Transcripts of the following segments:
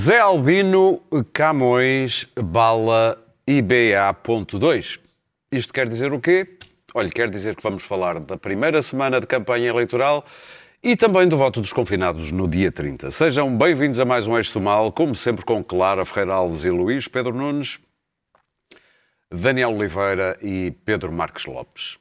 Zé Albino, Camões, Bala e BA.2. Isto quer dizer o quê? Olha, quer dizer que vamos falar da primeira semana de campanha eleitoral e também do voto dos confinados no dia 30. Sejam bem-vindos a mais um Eixo Mal, como sempre com Clara Ferreira Alves e Luís Pedro Nunes, Daniel Oliveira e Pedro Marques Lopes.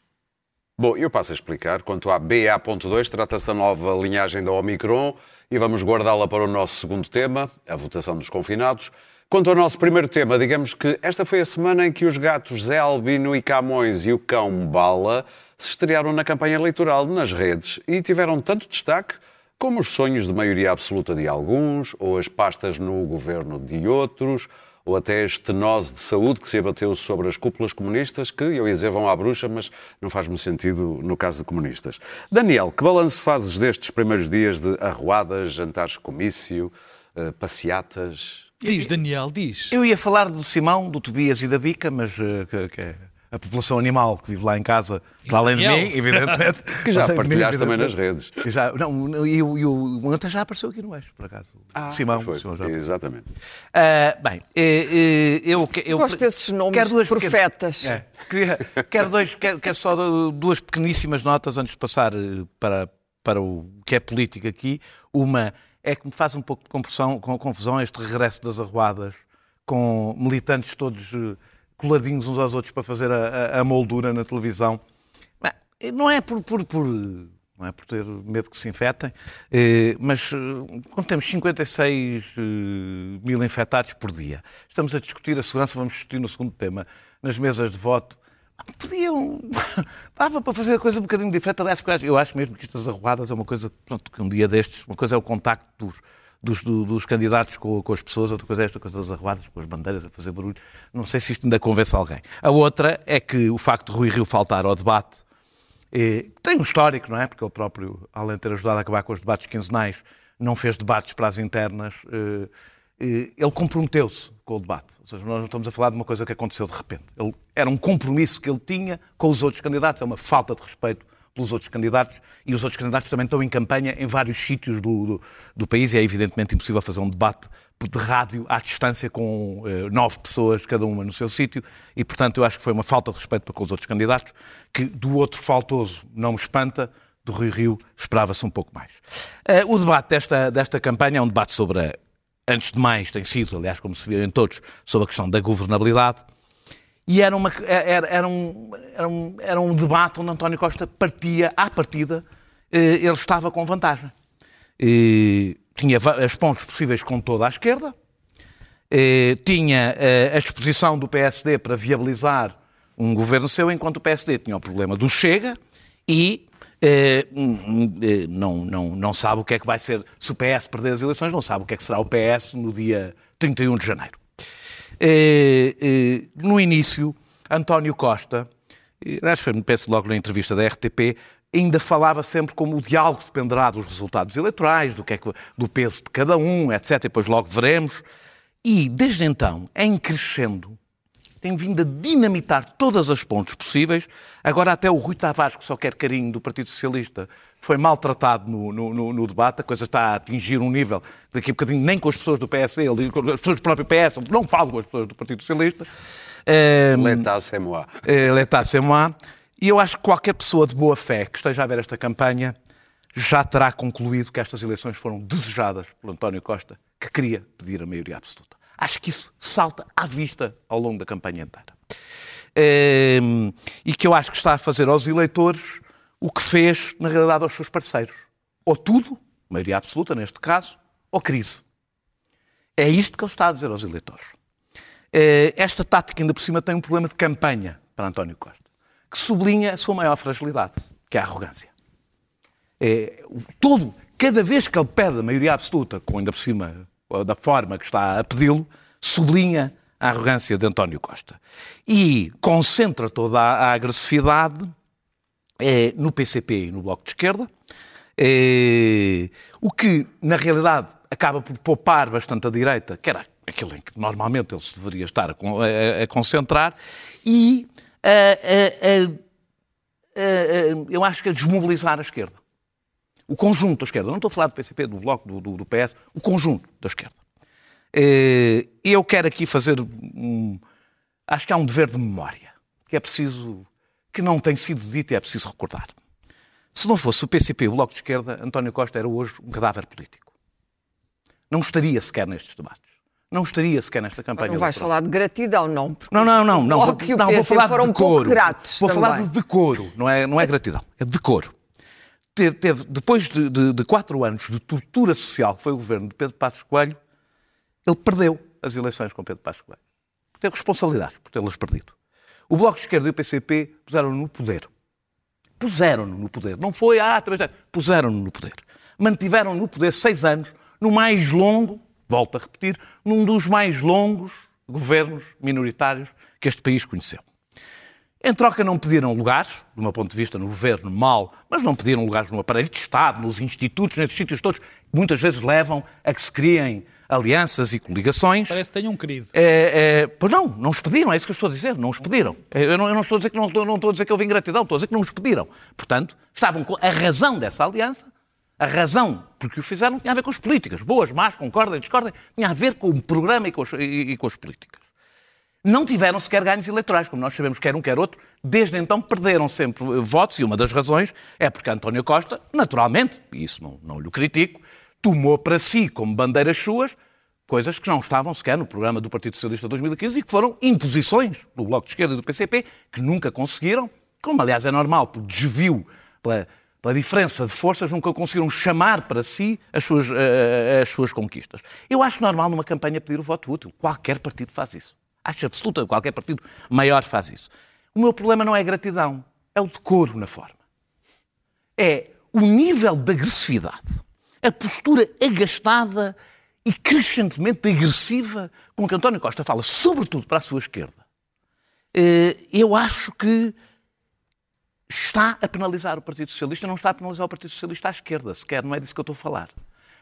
Bom, eu passo a explicar. Quanto à BA.2, trata-se da nova linhagem da Omicron e vamos guardá-la para o nosso segundo tema, a votação dos confinados. Quanto ao nosso primeiro tema, digamos que esta foi a semana em que os gatos Zé Albino e Camões e o cão Bala se estrearam na campanha eleitoral nas redes e tiveram tanto destaque como os sonhos de maioria absoluta de alguns, ou as pastas no governo de outros, ou até a estenose de saúde que se abateu sobre as cúpulas comunistas, que eu ia dizer vão à bruxa, mas não faz muito sentido no caso de comunistas. Daniel, que balanço fazes destes primeiros dias de arruadas, jantares comício, uh, passeatas? Diz, Daniel, diz. Eu ia falar do Simão, do Tobias e da Bica, mas uh, que, que é a população animal que vive lá em casa, para além de mim, evidentemente. que já partilhaste também nas redes. Já, não, e, o, o Anta já apareceu aqui no eixo, por acaso. Ah, Simão. Foi, Simão já exatamente. Uh, bem, uh, eu, eu... Gosto desses nomes quero duas profetas. É, queria, quero, dois, quero, quero só duas pequeníssimas notas antes de passar para, para o que é política aqui. Uma é que me faz um pouco de confusão, confusão este regresso das arruadas com militantes todos coladinhos uns aos outros para fazer a, a, moldura na televisão. Não é por, por, por, não é por ter medo que se infectem, eh, mas eh, quando temos 56 eh, mil infectados por dia, estamos a discutir a segurança, vamos discutir no segundo tema, nas mesas de voto, podiam. dava para fazer a coisa um bocadinho diferente. Aliás, eu acho mesmo que estas arruadas é uma coisa, pronto, que um dia destes, uma coisa é o contacto dos, dos, dos candidatos com, com, as pessoas, outra coisa é esta coisa com as bandeiras a fazer barulho. Não sei se isto ainda convence alguém. A outra é que o facto de Rui Rio faltar ao debate eh, tem um histórico, não é? Porque ele próprio, além de ter ajudado a acabar com os debates quinzenais, não fez debates para as internas. Eh, eh, ele comprometeu-se com o debate. Ou seja, nós não estamos a falar de uma coisa que aconteceu de repente. Ele, era um compromisso que ele tinha com os outros candidatos, é uma falta de respeito pelos outros candidatos e os outros candidatos também estão em campanha em vários sítios do, do, do país e é evidentemente impossível fazer um debate de rádio à distância com eh, nove pessoas, cada uma no seu sítio, e portanto eu acho que foi uma falta de respeito para com os outros candidatos, que do outro faltoso não me espanta, do Rio Rio esperava-se um pouco mais. Uh, o debate desta, desta campanha é um debate sobre, a, antes de mais, tem sido, aliás, como se viu em todos, sobre a questão da governabilidade, e era, uma, era, era, um, era, um, era um debate onde António Costa partia, à partida, eh, ele estava com vantagem. tinha as pontos possíveis com toda a esquerda, eh, tinha eh, a exposição do PSD para viabilizar um governo seu, enquanto o PSD tinha o problema do Chega e não, não, não sabe o que é que vai ser, se o PS perder as eleições, não sabe o que é que será o PS no dia 31 de janeiro. Eh, eh, no início, António Costa, acho que penso logo na entrevista da RTP, ainda falava sempre como o diálogo dependerá dos resultados eleitorais, do, que é que, do peso de cada um, etc. E depois logo veremos. E, desde então, em crescendo, tem vindo a dinamitar todas as pontes possíveis. Agora até o Rui Tavares, que só quer carinho do Partido Socialista, foi maltratado no, no, no, debate. A coisa está a atingir um nível daqui a bocadinho nem com as pessoas do PSD, com as pessoas do próprio PS, não falo com as pessoas do Partido Socialista. L'état c'est moi. Eh, l'état c'est moi. E eu acho que qualquer pessoa de boa fé que esteja a ver esta campanha já terá concluído que estas eleições foram desejadas por António Costa, que queria pedir a maioria absoluta. Acho que isso salta à vista ao longo da campanha inteira. Ehm, e que eu acho que está a fazer aos eleitores o que fez, na realidade, aos seus parceiros. Ou tudo, maioria absoluta neste caso, ou crise. É isto que ele está a dizer aos eleitores. Eh, esta tática, ainda por cima, tem um problema de campanha para António Costa, que sublinha a sua maior fragilidade, que é a arrogância. É, todo, cada vez que ele pede a maioria absoluta, com ainda por cima da forma que está a pedi-lo, sublinha a arrogância de António Costa. E concentra toda a, agressividade é, no PCP e no Bloco de Esquerda, é, o que, na realidade, acaba por poupar bastante a direita, que era aquilo em que normalmente ele se deveria estar a, a, a concentrar, e eu acho que a desmobilizar a esquerda o conjunto da esquerda, não estou a falar do PCP, do Bloco, do, do, do PS, o conjunto da esquerda. E eu quero aqui fazer um. Acho que há um dever de memória, que é preciso. que não tem sido dito e é preciso recordar. Se não fosse o PCP e o Bloco de Esquerda, António Costa era hoje um cadáver político. Não estaria sequer nestes debates. Não estaria sequer nesta campanha. Não vais falar de gratidão, não? Não, não, não. Não, vou, não, vou falar de um decoro. gratos Vou falar também. de decoro. Não é, não é gratidão, é decoro. Teve, teve- depois de, de- de quatro anos de tortura social que foi o governo de Pedro Passos Coelho, ele perdeu as eleições com Pedro Passos Coelho. Teve responsabilidades por tê-las perdido. O Bloco de Esquerda e o PCP puseram-no no poder. Puseram-no no poder. Não foi, ah. Puseram-no no poder. Mantiveram no poder seis anos, no mais longo, volto a repetir, num dos mais longos governos minoritários que este país conheceu. Em troca não pediram lugares, do meu ponto de vista, no governo, mal, mas não pediram lugares no aparelho de Estado, nos institutos, nesses sítios todos, que muitas vezes levam a que se criem alianças e coligações. Parece que tenham querido. É, é, pois não, não os pediram, é isso que eu estou a dizer, não os pediram. É, Eu não, eu não estou a dizer que não, estou- não estou a dizer que houve ingratidão, estou a dizer que não os pediram. Portanto, estavam com a razão dessa aliança, a razão porque o fizeram tinha a ver com as políticas, boas, más, concordem, discordem, tinha a ver com o programa e com as, e- e com as políticas. Não tiveram sequer ganhos eleitorais, como nós sabemos, quer um, quer outro. Desde então perderam sempre eh, votos e uma das razões é porque António Costa, naturalmente, e isso não, não lhe critico, tomou para si como bandeiras suas coisas que não estavam sequer no programa do Partido Socialista de 2015 e que foram imposições do Bloco de Esquerda e do PCP, que nunca conseguiram, como aliás é normal, por desvio, pela, pela diferença de forças, nunca conseguiram chamar para si as suas, eh, as suas conquistas. Eu acho normal numa campanha pedir o voto útil. Qualquer partido faz isso. Acho absoluta, qualquer partido maior faz isso. O meu problema não é a gratidão, é o decoro na forma. É o nível de agressividade, a postura agastada e crescentemente agressiva com que António Costa fala, sobretudo para a sua esquerda. Eh, Eu acho que está a penalizar o Partido Socialista, não está a penalizar o Partido Socialista à esquerda, sequer, não é disso que eu estou a falar.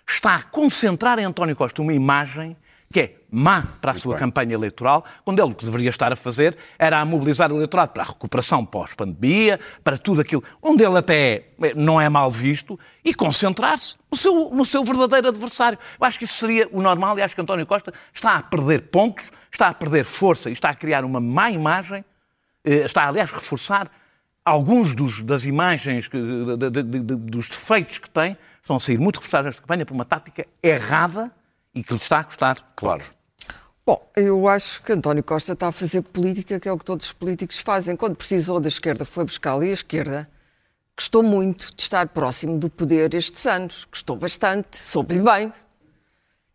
Está a concentrar em António Costa uma imagem que é má para a sua campanha eleitoral, quando ele o que deveria estar a fazer era a mobilizar o eleitorado para a recuperação pós-pandemia, para tudo aquilo, onde ele até eh, não é mal visto, e concentrar-se no seu, no seu verdadeiro adversário. Eu acho que isso seria o normal e acho que António Costa está a perder pontos, está a perder força e está a criar uma má imagem, eh, está, aliás, a reforçar alguns dos, das imagens, que- de- de- de- dos defeitos que tem, estão a sair muito reforçados nesta campanha por uma tática errada e que lhe está a custar. Claro. Bom, eu acho que António Costa está a fazer política, que é o que todos os políticos fazem. Quando precisou da esquerda, foi buscá-la e a esquerda gostou muito de estar próximo do poder estes anos. Gostou bastante, soube-lhe bem.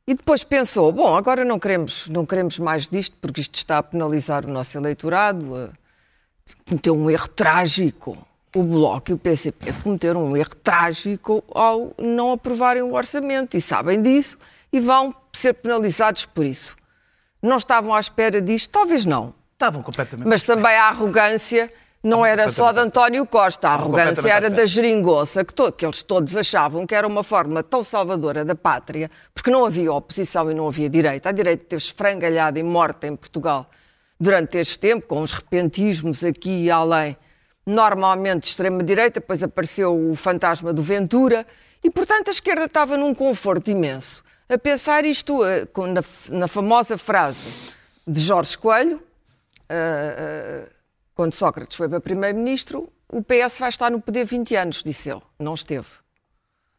E depois pensou, bom, agora não queremos, não queremos mais disto, porque isto está a penalizar o nosso eleitorado. Cometeu um erro trágico. O Bloco e o PCP cometeram um erro trágico ao não aprovarem o orçamento. E sabem disso e vão ser penalizados por isso. Não estavam à espera disto? Talvez não. Estavam completamente. Mas também a arrogância não era só de António Costa, a arrogância era da geringonça, que, to- que eles todos achavam que era uma forma tão salvadora da pátria, porque não havia oposição e não havia direita. A direita teve esfrangalhada e morta em Portugal durante este tempo, com os repentismos aqui e além, normalmente de extrema-direita, depois apareceu o fantasma do Ventura, e portanto a esquerda estava num conforto imenso, a pensar isto eh, na, na famosa frase de Jorge Coelho, ah, ah, quando Sócrates foi para primeiro-ministro, o PS vai estar no poder 20 anos, disse ele. Não esteve.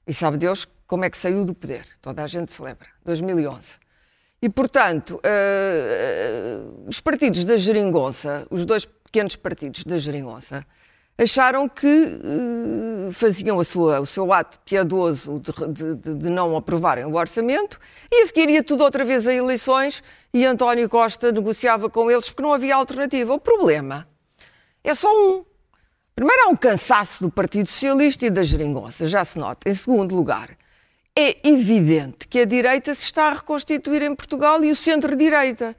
E sabe Deus como é que saiu do poder. Toda a gente se lembra. 2011. E, portanto, ah, os partidos da Geringonça, os dois pequenos partidos da Geringonça, acharam que eh, faziam a sua- o seu ato piedoso de, de- de- não aprovarem o orçamento e a seguir ia tudo outra vez a eleições e António Costa negociava com eles porque não havia alternativa. O problema é só um. Primeiro, há um cansaço do Partido Socialista e da Geringonça, já se nota. Em segundo lugar, é evidente que a direita se está a reconstituir em Portugal e o centro-direita.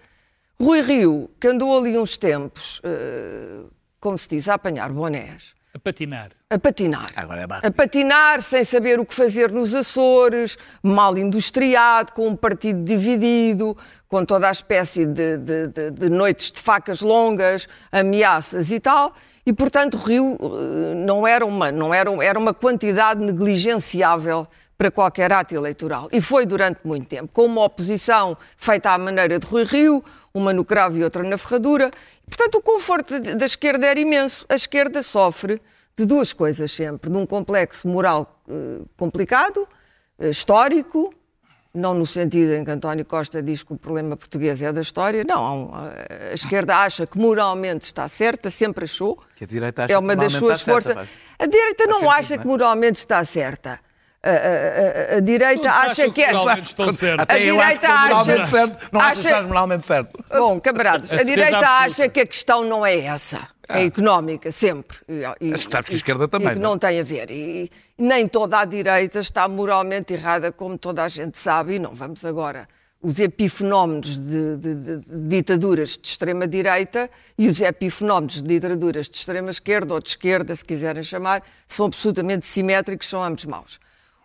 Rui Rio, que andou ali uns tempos, eh, como se diz, a apanhar bonés, A patinar. a patinar. Agora é barco. a patinar sem saber o que fazer nos Açores, mal industriado, com um partido dividido, com toda a espécie de, de- de- de noites de facas longas, ameaças e tal. E, portanto, o Rio eh, não era uma, não era, era uma quantidade negligenciável para qualquer ato eleitoral. E foi durante muito tempo, com uma oposição feita à maneira de Rui Rio, uma no cravo e outra na ferradura. Portanto, o conforto da esquerda era imenso. A esquerda sofre de duas coisas sempre: de um complexo moral eh, complicado, eh, histórico, não no sentido em que António Costa diz que o problema português é da história, não. A esquerda acha que moralmente está certa, sempre achou. Que a direita acha é uma que das suas está forças. certa, a direita não acha que é? moralmente está certa. A, a- a- a direita Todos acha que é. estão certos. Até eu acho que direita acha- certo. Não acho que acha- estás moralmente certo. Bom, camaradas, a A direita acha que a questão não é essa. É económica, sempre. E, e- Mas sabes que a esquerda também, E que não é? não tem a ver. E, e nem toda a direita está moralmente errada, como toda a gente sabe, e não vamos agora. Os epifenómenos de, de- de- de ditaduras de extrema-direita e os epifenómenos de ditaduras de extrema-esquerda ou de esquerda, se quiserem chamar, são absolutamente simétricos, são ambos maus.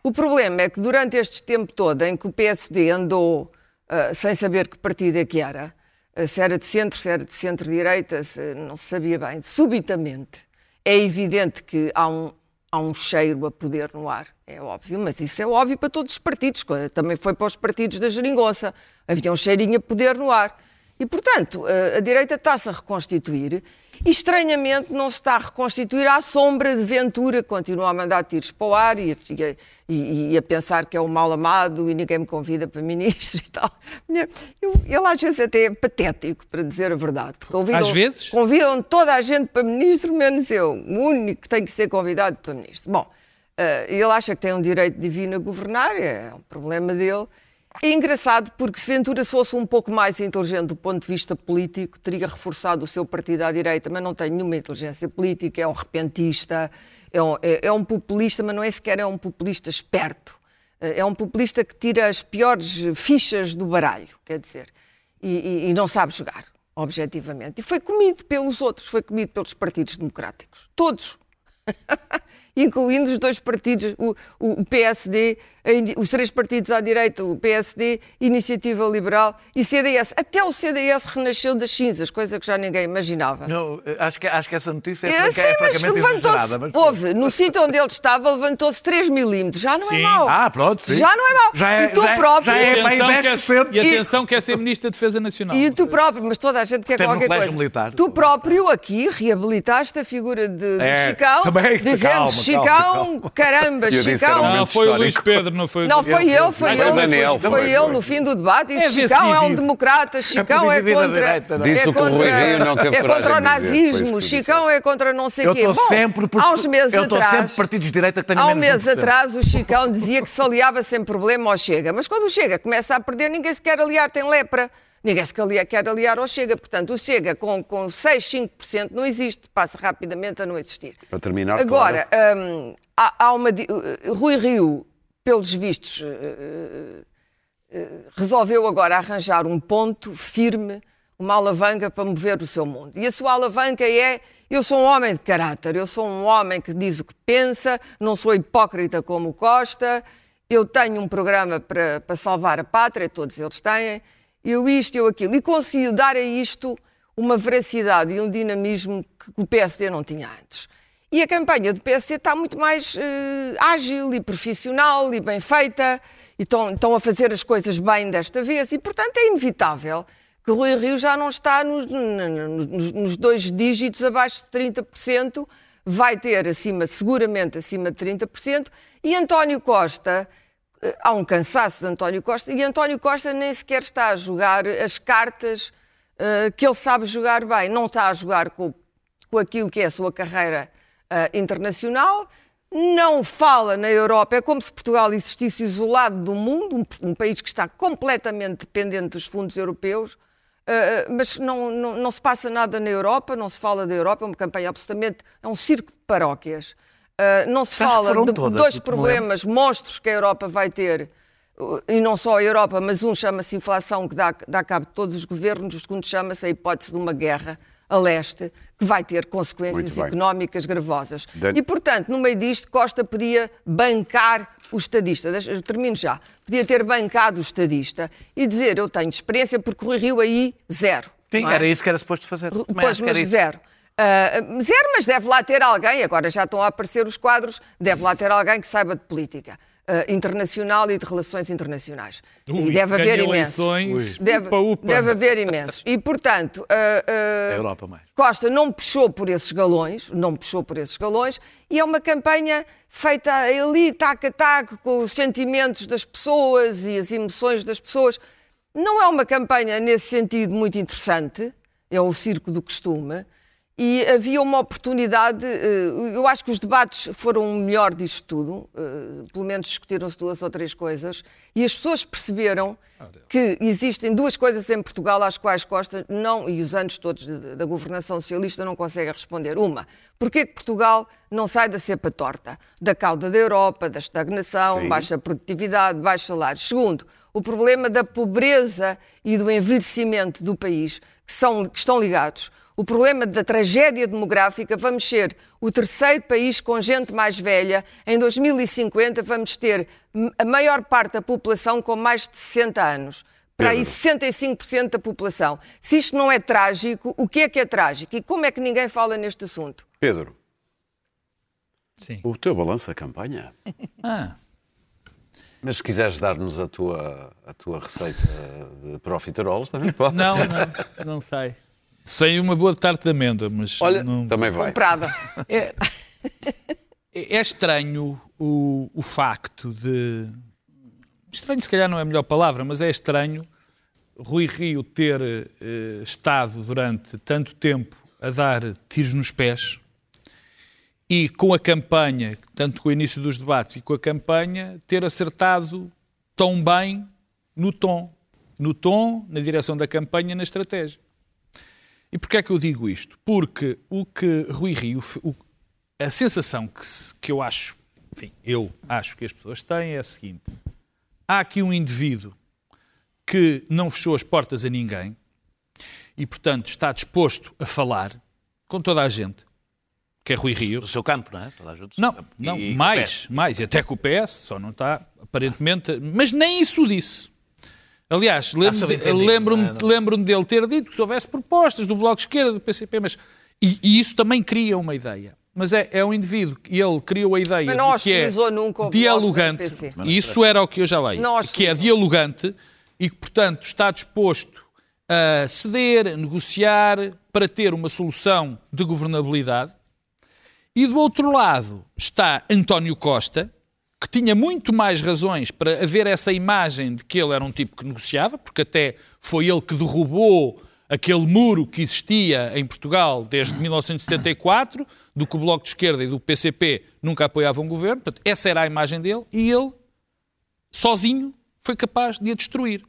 O problema é que durante este tempo todo em que o PSD andou ah, sem saber que partido é que era, ah, se era de centro, se era de centro-direita, não se sabia bem, subitamente é evidente que há um, há um cheiro a poder no ar, é óbvio, mas isso é óbvio para todos os partidos, também foi para os partidos da geringonça, havia um cheirinho a poder no ar. E, portanto, a, a direita está-se a reconstituir e, estranhamente, não se está a reconstituir à sombra de Ventura, que continua a mandar tiros para o ar e, e e- e a pensar que é o mal amado e ninguém me convida para ministro e tal. Eu- ele, às vezes, até é patético, para dizer a verdade. Convidam- Às vezes? Convidam toda a gente para ministro, menos eu. O único que tem que ser convidado para ministro. Bom, eh, ele acha que tem um direito divino a governar, é um problema dele. É engraçado porque se Ventura fosse um pouco mais inteligente do ponto de vista político, teria reforçado o seu partido à direita, mas não tem nenhuma inteligência política, é um repentista, é um, é- é um populista, mas não é sequer é um populista esperto. Eh, É um populista que tira as piores fichas do baralho, quer dizer, e, e- e não sabe jogar, objetivamente. E foi comido pelos outros, foi comido pelos partidos democráticos. Todos. Incluindo os dois partidos, o, o- PSD, os três partidos à direita, o PSD, Iniciativa Liberal e CDS. Até o CDS renasceu das cinzas, coisa que já ninguém imaginava. Eh, acho, que, acho que essa notícia é, Eu franca- sei, é mas francamente levantou-se. exagerada. Mas... Houve, no sítio onde ele estava, levantou-se 3 milímetros. Já não é Sim. mau. Ah, pronto, sim. Já não é mau. Já é- e tu já é- próprio. já é- E atenção, bem quer, 10%. e atenção quer ser Ministro da Defesa Nacional. E tu próprio, mas toda a gente quer Teve no qualquer coisa. militar. Tu próprio aqui reabilitaste a figura de, de É, Chicão, também, dizendo calma, Chicão, caramba, Eu disse que era um Chicão. Não, foi o Luís. Pedro, não foi o Não, foi ele, foi Daniel, foi, foi. no fim do debate. E É ver-se Chicão é um democrata, Chicão é contra. é? Disse é o que o Rui Rio não teve é contra o nazismo, Chicão é contra não sei o Eu quê. estou Bom, sempre por... há uns meses eu estou atrás. sempre partidos de direita que tenham Há um menos mês de 1%. atrás o Chicão dizia que se aliava sem problema ao Chega, mas quando o Chega começa a perder, ninguém se quer aliar, tem lepra. Ninguém se quer aliar ao Chega. Portanto, o Chega com, com 6, 5% não existe, passa rapidamente a não existir. Para terminar, Agora, hum, há, há uma. uh, Rui Rio, pelos vistos, uh, uh, uh, resolveu agora arranjar um ponto firme, uma alavanca para mover o seu mundo. E a sua alavanca é: eu sou um homem de caráter, eu sou um homem que diz o que pensa, não sou hipócrita como o Costa, eu tenho um programa para, para salvar a pátria, todos eles têm, eu isto, eu aquilo. E conseguiu dar a isto uma veracidade e um dinamismo que o PSD não tinha antes. E a campanha do PSD está muito mais eh, ágil e profissional e bem feita, e estão, a fazer as coisas bem desta vez, e portanto é inevitável que Rui Rio já não está nos, nos- nos dois dígitos abaixo de 30%, vai ter acima, seguramente acima de 30%, e António Costa, há um cansaço de António Costa, e António Costa nem sequer está a jogar as cartas eh, que ele sabe jogar bem, não está a jogar com, com aquilo que é a sua carreira eh, internacional, não fala na Europa, é como se Portugal existisse isolado do mundo, um, um país que está completamente dependente dos fundos europeus, eh, mas não, não, não se passa nada na Europa, não se fala da Europa, é uma campanha absolutamente, é um circo de paróquias. Eh, não se Acho fala de todas, dois me problemas, monstros que a Europa vai ter, uh, e não só a Europa, mas um chama-se inflação, que dá, dá cabo de todos os governos, o segundo chama-se a hipótese de uma guerra a leste, que vai ter consequências económicas gravosas. Dan- E, portanto, no meio disto, Costa podia bancar o estadista. Deixa- termino já. Podia ter bancado o estadista e dizer, eu tenho experiência, porque Rui Rio aí, zero. Sim, é? era isso que era suposto fazer. Pois, mas zero. Ah, zero, mas deve lá ter alguém, agora já estão a aparecer os quadros, deve lá ter alguém que saiba de política. uh, internacional e de relações internacionais. Ui, e deve haver imensos. Deve, upa, upa. deve haver imensos. E, portanto, uh, uh, Europa mais. Costa não puxou por esses galões, não puxou por esses galões, e é uma campanha feita ali, tac a tac, com os sentimentos das pessoas e as emoções das pessoas. Não é uma campanha, nesse sentido, muito interessante, é o circo do costume, e havia uma oportunidade, eh, eu acho que os debates foram o melhor disto tudo, eh, pelo menos discutiram-se duas ou três coisas, e as pessoas perceberam que existem duas coisas em Portugal às quais Costa não, e os anos todos da governação socialista não consegue responder. Uma, porquê que Portugal não sai da cepa torta? Da cauda da Europa, da estagnação, Sim. baixa produtividade, baixos salários. Segundo, o problema da pobreza e do envelhecimento do país, que, são, que estão ligados. O problema da tragédia demográfica, vamos ser o terceiro país com gente mais velha. Em 2050 vamos ter a maior parte da população com mais de 60 anos. Para aí Pedro. 65% da população. Se isto não é trágico, o que é que é trágico? E como é que ninguém fala neste assunto? Pedro, Sim. o teu balanço da campanha. Ah, Mas se quiseres dar-nos a tua, a tua receita de profiteroles, também pode. não, não, não sei. Sei uma boa tarte de amêndoa, mas Olha, não... também vai. Comprada. É, é estranho o, o facto de. Estranho, se calhar não é a melhor palavra, mas é estranho Rui Rio ter eh, estado durante tanto tempo a dar tiros nos pés e com a campanha, tanto com o início dos debates e com a campanha, ter acertado tão bem no tom. No tom, na direção da campanha, na estratégia. E porquê é que eu digo isto? Porque o que Rui Rio, o- a sensação que, que eu acho, enfim, eu acho que as pessoas têm é a seguinte: há aqui um indivíduo que não fechou as portas a ninguém e, portanto, está disposto a falar com toda a gente, que é Rui Rio. Do seu campo, não é? Toda a seu Não, campo. não, mais, mais, e até com o PS, só não está, aparentemente, mas nem isso disse. Aliás, lembro- subentendido, lembro-me não é? lembro dele ter dito que se houvesse propostas do Bloco de Esquerda, do PCP, mas. E, e isso também cria uma ideia. Mas é, é um indivíduo que ele criou a ideia de que é dialogante, e isso era o que eu já leio, Não que é dialogante e que, portanto, está disposto a ceder, a negociar para ter uma solução de governabilidade. E do outro lado está António Costa, que tinha muito mais razões para haver essa imagem de que ele era um tipo que negociava, porque até foi ele que derrubou aquele muro que existia em Portugal desde 1974, do que o Bloco de Esquerda e do PCP nunca apoiavam o governo. Portanto, essa era a imagem dele e ele, sozinho, foi capaz de a destruir.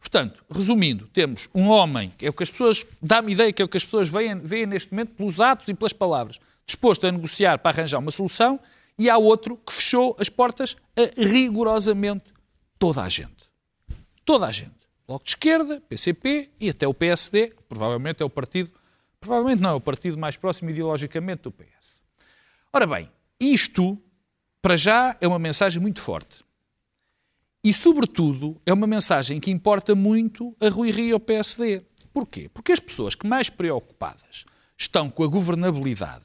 Portanto, resumindo, temos um homem, que é o que as pessoas, dá-me ideia que é o que as pessoas veem, veem neste momento pelos atos e pelas palavras, disposto a negociar para arranjar uma solução, e há outro que fechou as portas a rigorosamente toda a gente. Toda a gente. Bloco de Esquerda, PCP e até o PSD, que provavelmente é o partido, provavelmente não, é o partido mais próximo ideologicamente do PS. Ora bem, isto, para já, é uma mensagem muito forte. E, sobretudo, é uma mensagem que importa muito a Rui Rio e ao PSD. Porquê? Porque as pessoas que mais preocupadas estão com a governabilidade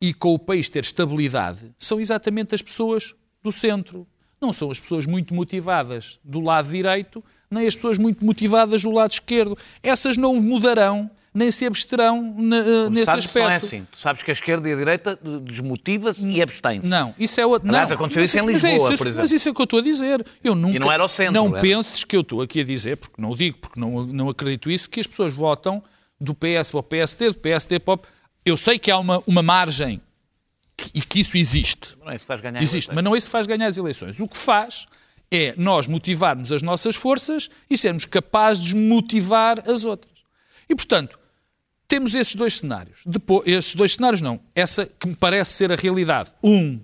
e com o país ter estabilidade são exatamente as pessoas do centro. Não são as pessoas muito motivadas do lado direito, nem as pessoas muito motivadas do lado esquerdo. Essas não mudarão, nem se absterão eh, nesse Sabes, aspecto. não é assim. Tu sabes que a esquerda e a direita desmotiva-se e abstém-se. Não, isso é outro. Aliás, aconteceu isso em é Lisboa, isso, por exemplo. Mas isso é o que eu estou a dizer. Eu nunca, não era o centro, Não era. penses que eu estou aqui a dizer, porque não o digo, porque não, não acredito isso, que as pessoas votam do PS para o PSD, do PSD para o... Eu sei que há uma, uma margem que- e que isso existe. Não é isso que faz ganhar Existe, mas não é isso que faz ganhar as eleições. O que faz é nós motivarmos as nossas forças e sermos capazes de motivar as outras. E, portanto, temos esses dois cenários. Depois, esses dois cenários não. Essa que me parece ser a realidade. Um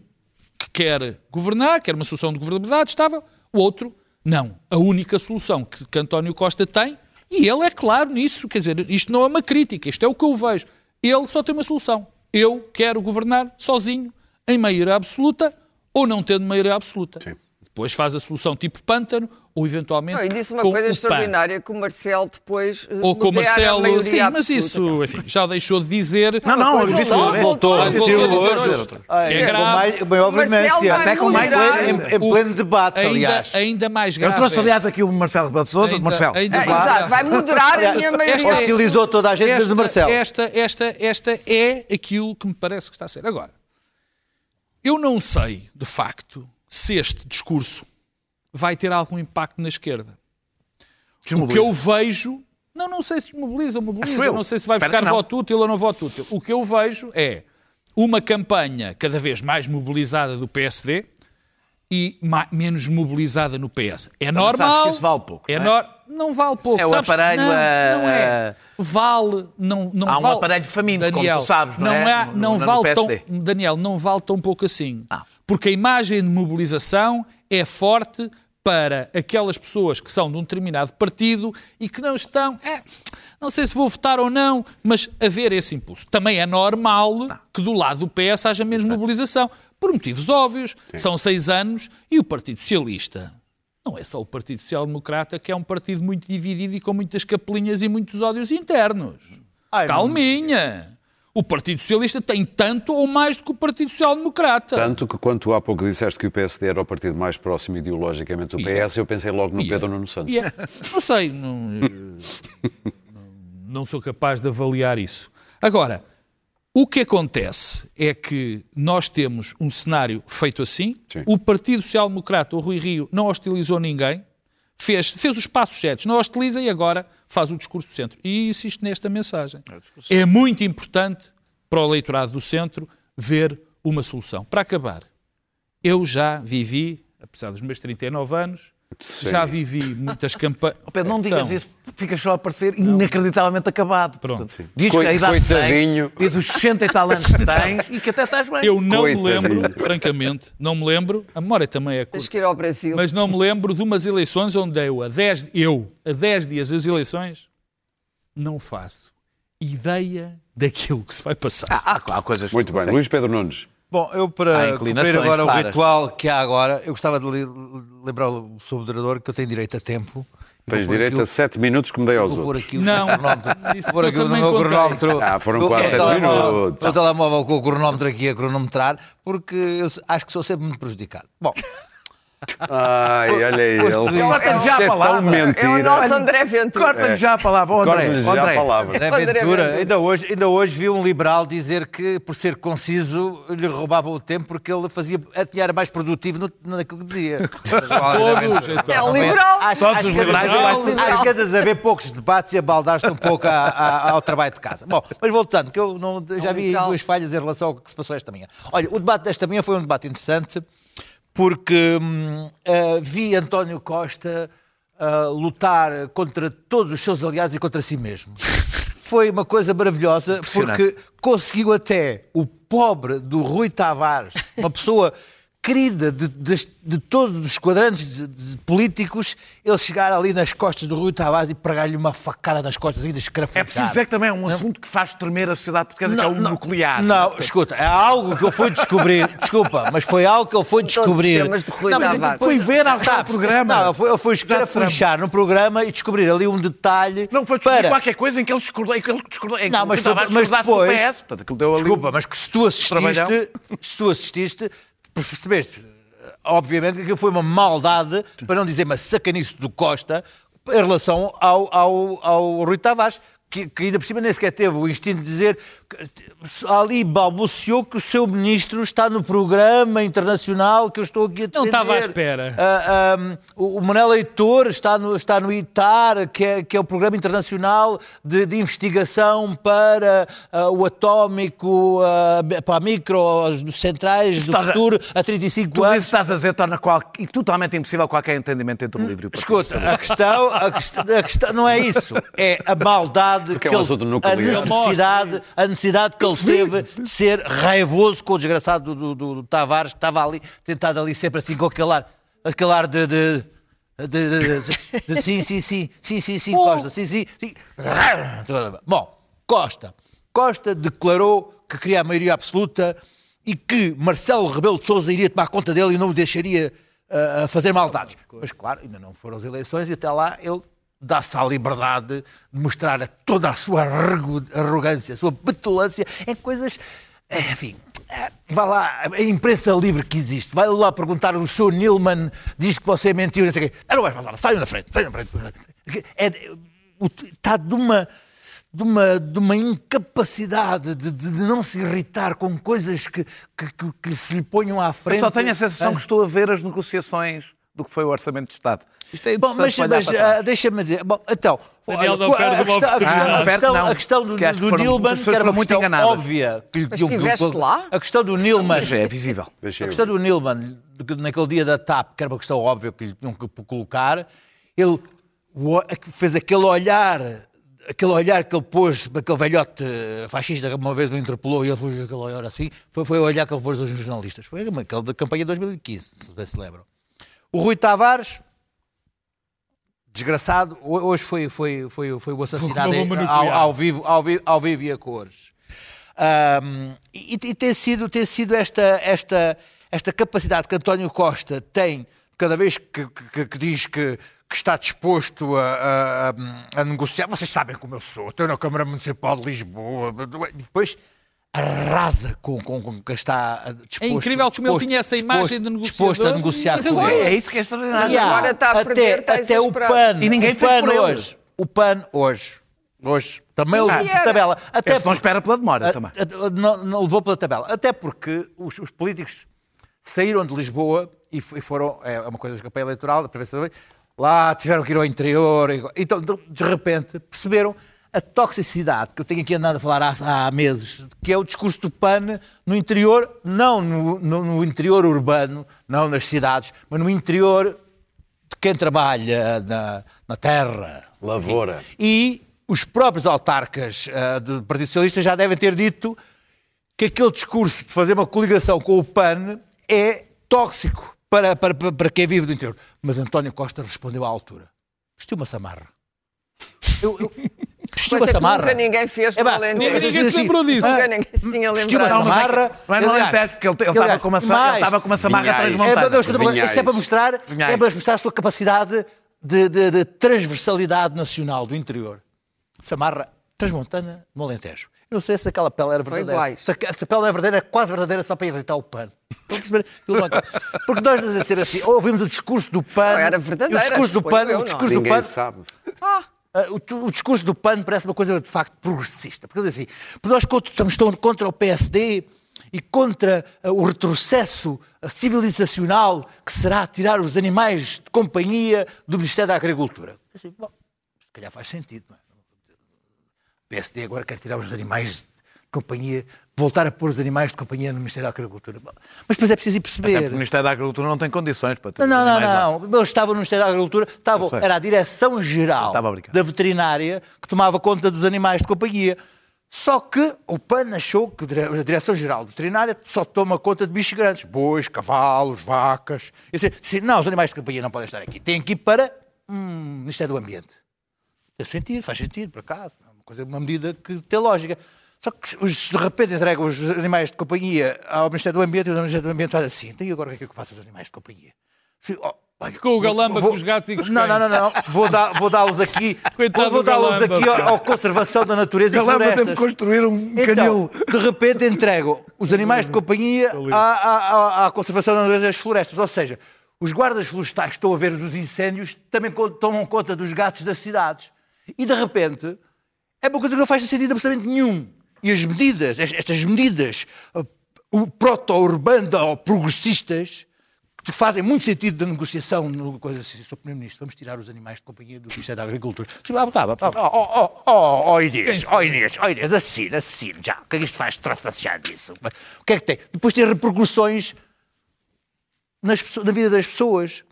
que quer governar, quer uma solução de governabilidade estável. O outro, não. A única solução que, que António Costa tem, e ele é claro nisso, quer dizer, isto não é uma crítica, isto é o que eu vejo. Ele só tem uma solução. Eu quero governar sozinho, em maioria absoluta, ou não tendo maioria absoluta. Sim. Depois faz a solução tipo pântano ou eventualmente. Não, e disse uma com coisa extraordinária que o Marcelo depois. eh, Ou com o Marcelo. Sim, mas isso, enfim, já deixou de dizer. Não, não, disse não, vez. voltou a Voltou hoje. Ah, É é, com grave. mais- maior veemência. Até com mais. Em, em pleno debate, ainda, aliás. ainda mais grave. Eu trouxe, aliás, aqui o Marcelo de Sousa, Ainda- Marcelo. ainda É, exato, vai moderar a minha maioria. Esta é- Hostilizou toda a gente, desde o Marcelo. Esta, esta, esta é aquilo que me parece que está a ser. Agora, eu não sei, de facto, se este discurso vai ter algum impacto na esquerda. O que eu vejo. Não, não sei se mobiliza, eu. não sei se vai Espero buscar voto útil ou não voto útil. O que eu vejo é uma campanha cada vez mais mobilizada do PSD e menos mobilizada no PS. É Também sabes normal. que isso vale pouco, É não é? nor- não vale pouco. É o sabes? aparelho não, a- não é. Vale, não, não Há um vale. aparelho faminto, como tu sabes, não não é? há- No- não no- no vale tão. Daniel, não vale tão pouco assim. Não. Porque a imagem de mobilização é forte para aquelas pessoas que são de um determinado partido e que não estão, "É, não sei se vou votar ou não, mas haver esse impulso. Também é normal que do lado do PS haja menos mobilização, por motivos óbvios. São seis anos e o Partido Socialista não é só o Partido Social Democrata, que é um partido muito dividido e com muitas capelinhas e muitos ódios internos. Ai, Calminha! O Partido Socialista tem tanto ou mais do que o Partido Social Democrata. Tanto que quando há pouco disseste que o PSD era o partido mais próximo ideologicamente do PS, eu pensei logo no E é. Pedro Nuno Santos. E é- não sei, não, eh, não- não sou capaz de avaliar isso. Agora, o que acontece é que nós temos um cenário feito assim, Sim. o Partido Social Democrata, o Rui Rio, não hostilizou ninguém, fez, fez os passos certos, não hostiliza e agora faz o discurso do centro. E insisto nesta mensagem. É muito importante para o eleitorado do centro ver uma solução. Para acabar, eu já vivi, apesar dos meus 39 anos, Sim. já vivi muitas campanhas. Oh, Pedro, não digas isso, ficas só a parecer inacreditavelmente acabado. Pronto. Portanto. Diz Coi- que a idade que coitadinho. tens, diz os 60 e tal anos que tens e que até estás bem. Eu não me Coitadinho. lembro, francamente, não me lembro, a memória também é Tens curta, que ir ao Brasil. mas não me lembro de umas eleições onde eu, a 10, eu, a 10 dias das eleições, não faço ideia daquilo que se vai passar. Ah, há, há coisas que Muito bem. Luís Pedro Nunes. Bom, eu para cumprir agora o claras. ritual que há agora, eu gostava de lembrar o seu moderador que eu tenho direito a tempo. Tens direito aqui a sete minutos que me dei o- aos outros. aqui o Não. Isso eu aqui no meu contei. cronómetro. Ah, foram o- quase o sete telemóvel- minutos. O telemóvel com o cronómetro aqui a cronometrar, porque eu acho que sou sempre muito prejudicado. Bom, Ai, olha ele. Corta-lhe já Isto a é palavra. tão É o nosso André Ventura. Corta-lhe já a palavra, oh, André. Já a palavra. André André Ventura, ainda hoje, ainda hoje vi um liberal dizer que, por ser conciso, lhe roubava o tempo porque ele fazia, tinha era mais produtivo no, naquilo que dizia. Todos, então. É um liberal. Acho, Todos acho os liberais a. Acho que andas a ver poucos debates e a baldar-te um pouco a- a- ao trabalho de casa. Bom, mas voltando, que eu não- já vi liberal. duas falhas em relação ao que se passou esta manhã. Olha, o debate desta manhã foi um debate interessante porque ah, vi António Costa ah, lutar contra todos os seus aliados e contra si mesmo. Foi uma coisa maravilhosa porque conseguiu até o pobre do Rui Tavares, uma pessoa querida de, de- de todos os quadrantes de- de políticos, ele chegar ali nas costas do Rui Tavares e pregar-lhe uma facada nas costas e escrafunchar. É preciso dizer que também é um assunto que faz tremer a sociedade portuguesa, que é o nuclear. Não, escuta, é algo que ele foi descobrir. Desculpa, mas foi algo que ele foi Todos os descobrir. temas de Rui Não, mas Tavares. depois- Fui ver ao Sabes, programa. Não, ele foi, ele foi escrafunchar no programa e descobrir ali um detalhe. Não foi descobrir para... qualquer coisa em que ele discordou. Em que ele discordou em que Não, mas, foi- mas depois. PS. Portanto, deu ali Desculpa, mas que se tu assististe, se tu assististe, percebeste, obviamente, que aquilo foi uma maldade, para não dizer uma sacanice do Costa, em relação ao, ao, ao Rui Tavares. Que, que ainda por cima nem sequer teve o instinto de dizer que, ali balbuciou que o seu ministro está no programa internacional que eu estou aqui a defender. Não estava à espera. Ah, ah, o Manuel Leitor está no, está no ITAR, que é, que é o Programa Internacional de, de Investigação para ah, o Atómico, ah, para a micro, as centrais do torna- futuro, a 35 Tu anos. que estás a dizer, torna qual... e totalmente impossível qualquer entendimento entre o livro e o. Escuta, a questão, a, questão, a questão não é isso. É a maldade, Porque é que um ele- a necessidade, a necessidade que ele teve de ser raivoso com o desgraçado do, do- do Tavares, que estava ali, tentado ali sempre assim com aquele ar, aquele ar de, de, de- de- de- de sim, sim, sim, sim, sim, sim, Costa, sim, sim, sim. Bom, Costa. Costa declarou que queria a maioria absoluta e que Marcelo Rebelo de Sousa iria tomar conta dele e não o deixaria a fazer maldades. Mas claro, ainda não foram as eleições e até lá ele dá-se à liberdade de mostrar toda a sua arrogância, a sua petulância em coisas. eh, Enfim, eh, vá lá, a imprensa livre que existe, vai lá perguntar o Sr. Nilman, diz que você mentiu, não sei o quê. Ah, não vais falar, saiam na frente, saiam na frente. É, está de uma, de uma, de uma incapacidade de, de- não se irritar com coisas que, que, que- que se lhe ponham à Eu frente. só tenho a sensação Ah. que estou a ver as negociações do que foi o Orçamento de Estado. Isto é Bom, interessante mas, mas ah, deixa-me dizer. Bom, então, Daniel olha, a, questão, a, oportunidade. questão, a, perde questão, não. a questão do, Que do foram- Nilman, que era uma muito questão enganadas. óbvia. que- Mas estiveste que- lá? A questão do Nilman. Mas é visível. A questão do Nilman, naquele dia da TAP, que era uma questão óbvia que lhe tinham que colocar, ele fez aquele olhar, aquele olhar que ele pôs, aquele velhote fascista que uma vez o interpelou e ele pôs aquele olhar assim, foi, foi o olhar que ele pôs aos jornalistas. Foi aquele da campanha de 2015, se bem se lembram. O Rui Tavares, desgraçado, ho- hoje foi, foi, foi, foi o bomba ao, ao vivo, ao, vivo, ao vivo e a cores. Ahm, e, e tem sido, tem sido esta, esta, esta capacidade que António Costa tem, cada vez que, que- que diz que, que está disposto a, a- a- a negociar. Vocês sabem como eu sou, estou na Câmara Municipal de Lisboa, depois arrasa com, com, com que está disposto. É incrível como ele disposto- tinha essa imagem de Disposto a negociador negociar com ele. É isso que é extraordinário. E agora está a perder, até, está até o. PAN. E ninguém o fez PAN por ele. hoje. O PAN hoje. Hoje. Também levou pela tabela. Até Esse não espera pela demora a- também. a- não, não levou pela tabela. Até porque os, os políticos saíram de Lisboa e, e foram. É uma coisa da campanha eleitoral, da prevenção também. Lá tiveram que ir ao interior. e- Então, de, de repente, perceberam a toxicidade que eu tenho aqui andado a falar há, há meses, que é o discurso do PAN no interior, não no, no- no interior urbano, não nas cidades, mas no interior de quem trabalha na, na terra. Lavoura. E os próprios autarcas ah, do Partido Socialista já devem ter dito que aquele discurso de fazer uma coligação com o PAN é tóxico para, para, para, para quem vive do interior. Mas António Costa respondeu à altura. Vestiu uma samarra. Eu, eu, vestiu é que samarra. nunca ninguém fez É pá, digo Ninguém se lembrou disso. Nunca ninguém se tinha vestiu lembrado. É que- samarra. não é no Alentejo, porque ele- estava com uma samarra é, transmontada. Vinhais. isso é para mostrar, é para mostrar a sua capacidade de, de- de transversalidade nacional do interior. Samarra transmontana no Alentejo. Eu não sei se aquela pele era verdadeira. Se, a- se a pele não é verdadeira, é quase verdadeira só para irritar o pano. Porque nós vamos dizer assim, ouvimos o discurso do PAN. Não, era verdadeira, O discurso do PAN, o não. discurso do Ninguém PAN, sabe. ah, o, tu- o discurso do PAN parece uma coisa de facto progressista. Porque, assim, porque nós estamos contra o PSD e contra ah, o retrocesso ah, civilizacional que será tirar os animais de companhia do Ministério da Agricultura. Assim, bom, se calhar faz sentido. Não é? O PSD agora quer tirar os animais de companhia, voltar a pôr os animais de companhia no Ministério da Agricultura. Mas depois é preciso ir Até perceber. porque o Ministério da Agricultura não tem condições para ter Não, não, não, não. Eles estavam no Ministério da Agricultura, sei. era a Direção-Geral Estava da Veterinária que tomava conta dos animais de companhia. Só que o PAN achou que a Direção-Geral da Veterinária só toma conta de bichos grandes. Bois, cavalos, vacas. Assim, se- não, os animais de companhia não podem estar aqui. Têm que ir para hum, o Ministério do Ambiente. Tem sentido, faz sentido, por acaso. É uma, coisa, uma medida que tem lógica. Só que os, de repente entregam os animais de companhia ao Ministério do Ambiente e o Ministério do Ambiente faz assim. Então e agora o que é que eu faço aos animais de companhia? Se- oh, olha, Com o galamba, vou- com os gatos e com os Não, não, não, não. Vou, dar, vou dá-los aqui. Coitado vou dá-los aqui ao Conservação da Natureza e Galamba teve Florestas. que construir um Então, canil. de repente entregam os animais de companhia à, à- à- à Conservação da Natureza e das Florestas. Ou seja, os guardas florestais que estão a ver os incêndios também tomam conta dos gatos das cidades. E de repente é uma coisa que não faz sentido absolutamente nenhum. E as medidas, es- estas medidas uh, o- proto-urbano-progressistas, que fazem muito sentido da negociação, no, coisa assim, Sr. Primeiro-Ministro, vamos tirar os animais de companhia do Ministério da Agricultura. Ah, tá, tá, ó, ó, ó, ó, Inês, ó Inês, ó Inês, assina, assina, já, o que é que isto faz? Trata-se já disso. O que é que tem? Depois tem repercussões nas na vida das pessoas.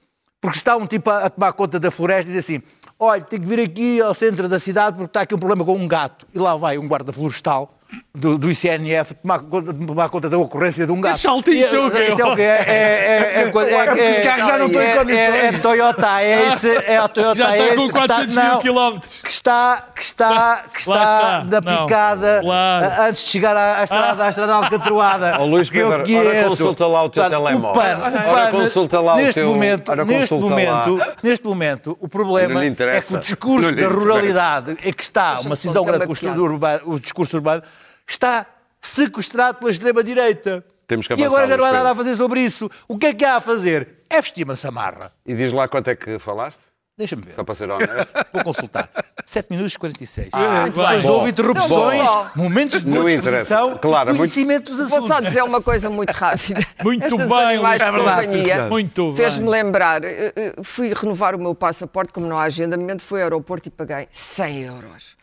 Porque está um tipo a, a tomar conta da floresta e diz assim: olha, tem que vir aqui ao centro da cidade porque está aqui um problema com um gato. E lá vai um guarda florestal do, do ICNF tomar conta, tomar conta da ocorrência de um gato. Saltinho E, Isso é o quê? É, é, é, é, é, é, esse carro já não tem é, é, é Toyota Ace, é a Toyota Ace com que está- 400 mil não, quilómetros. que está, que está, que está Não. picada antes de chegar à, à estrada, à estrada alcatroada. Ó, Luís Que Pedro, consulta lá o teu telemóvel. Consulta lá o neste teu- momento, neste momento, neste momento, o problema é que o discurso da ruralidade é que está, uma cisão grande com o discurso urbano, está sequestrado pela extrema-direita. Temos que E agora já não há nada a fazer sobre isso. O que é que há a fazer? É vestir uma samarra. E diz lá quanto é que falaste? Deixa-me ver. Só para ser honesto. Vou consultar. 7 minutos e 46. Muito bem. Depois houve interrupções, Não, não. momentos de boa disposição Claro, e muito- conhecimento dos Vou só assuntos. dizer uma coisa muito rápida. Muito Estes bem, animais de Luís. É verdade, companhia. Muito fez-me lembrar. eh, eh, Fui renovar o meu passaporte, como não há agendamento, fui ao aeroporto e paguei 100 euros.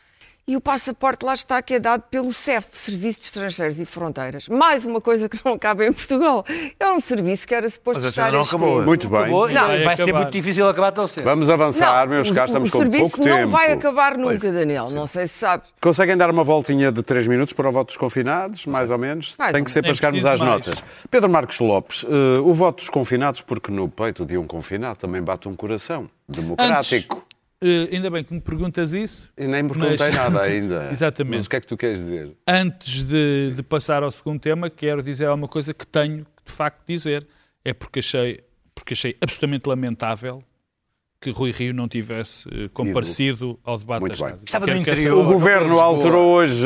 E o passaporte lá está, que é dado pelo CEF, Serviço de Estrangeiros e Fronteiras. Mais uma coisa que não cabe em Portugal. É um serviço que era suposto Mas a estar não acabou. ano. Muito bem. Acabou Não. vai, Vai ser muito difícil acabar tão cedo. Vamos avançar, Não, meus o- caros, o estamos com serviço pouco não tempo. vai acabar nunca, Daniel. Não sei se sabes. Conseguem dar uma voltinha de 3 minutos para o voto dos confinados, mais ou menos? Mais Tem que ser para chegarmos às mais. notas. Pedro Marcos Lopes, eh, o voto dos confinados, porque no peito de um confinado também bate um coração democrático. Eh, ainda bem que me perguntas isso. E nem me perguntei Mas- nada ainda. Exatamente. Mas o que é que tu queres dizer? Antes de, de passar ao segundo tema, quero dizer uma coisa que tenho que de facto dizer. É porque achei, porque achei absolutamente lamentável que Rui Rio não tivesse eh, comparecido ao debate Muito bem. Estava no interior. O Governo alterou hoje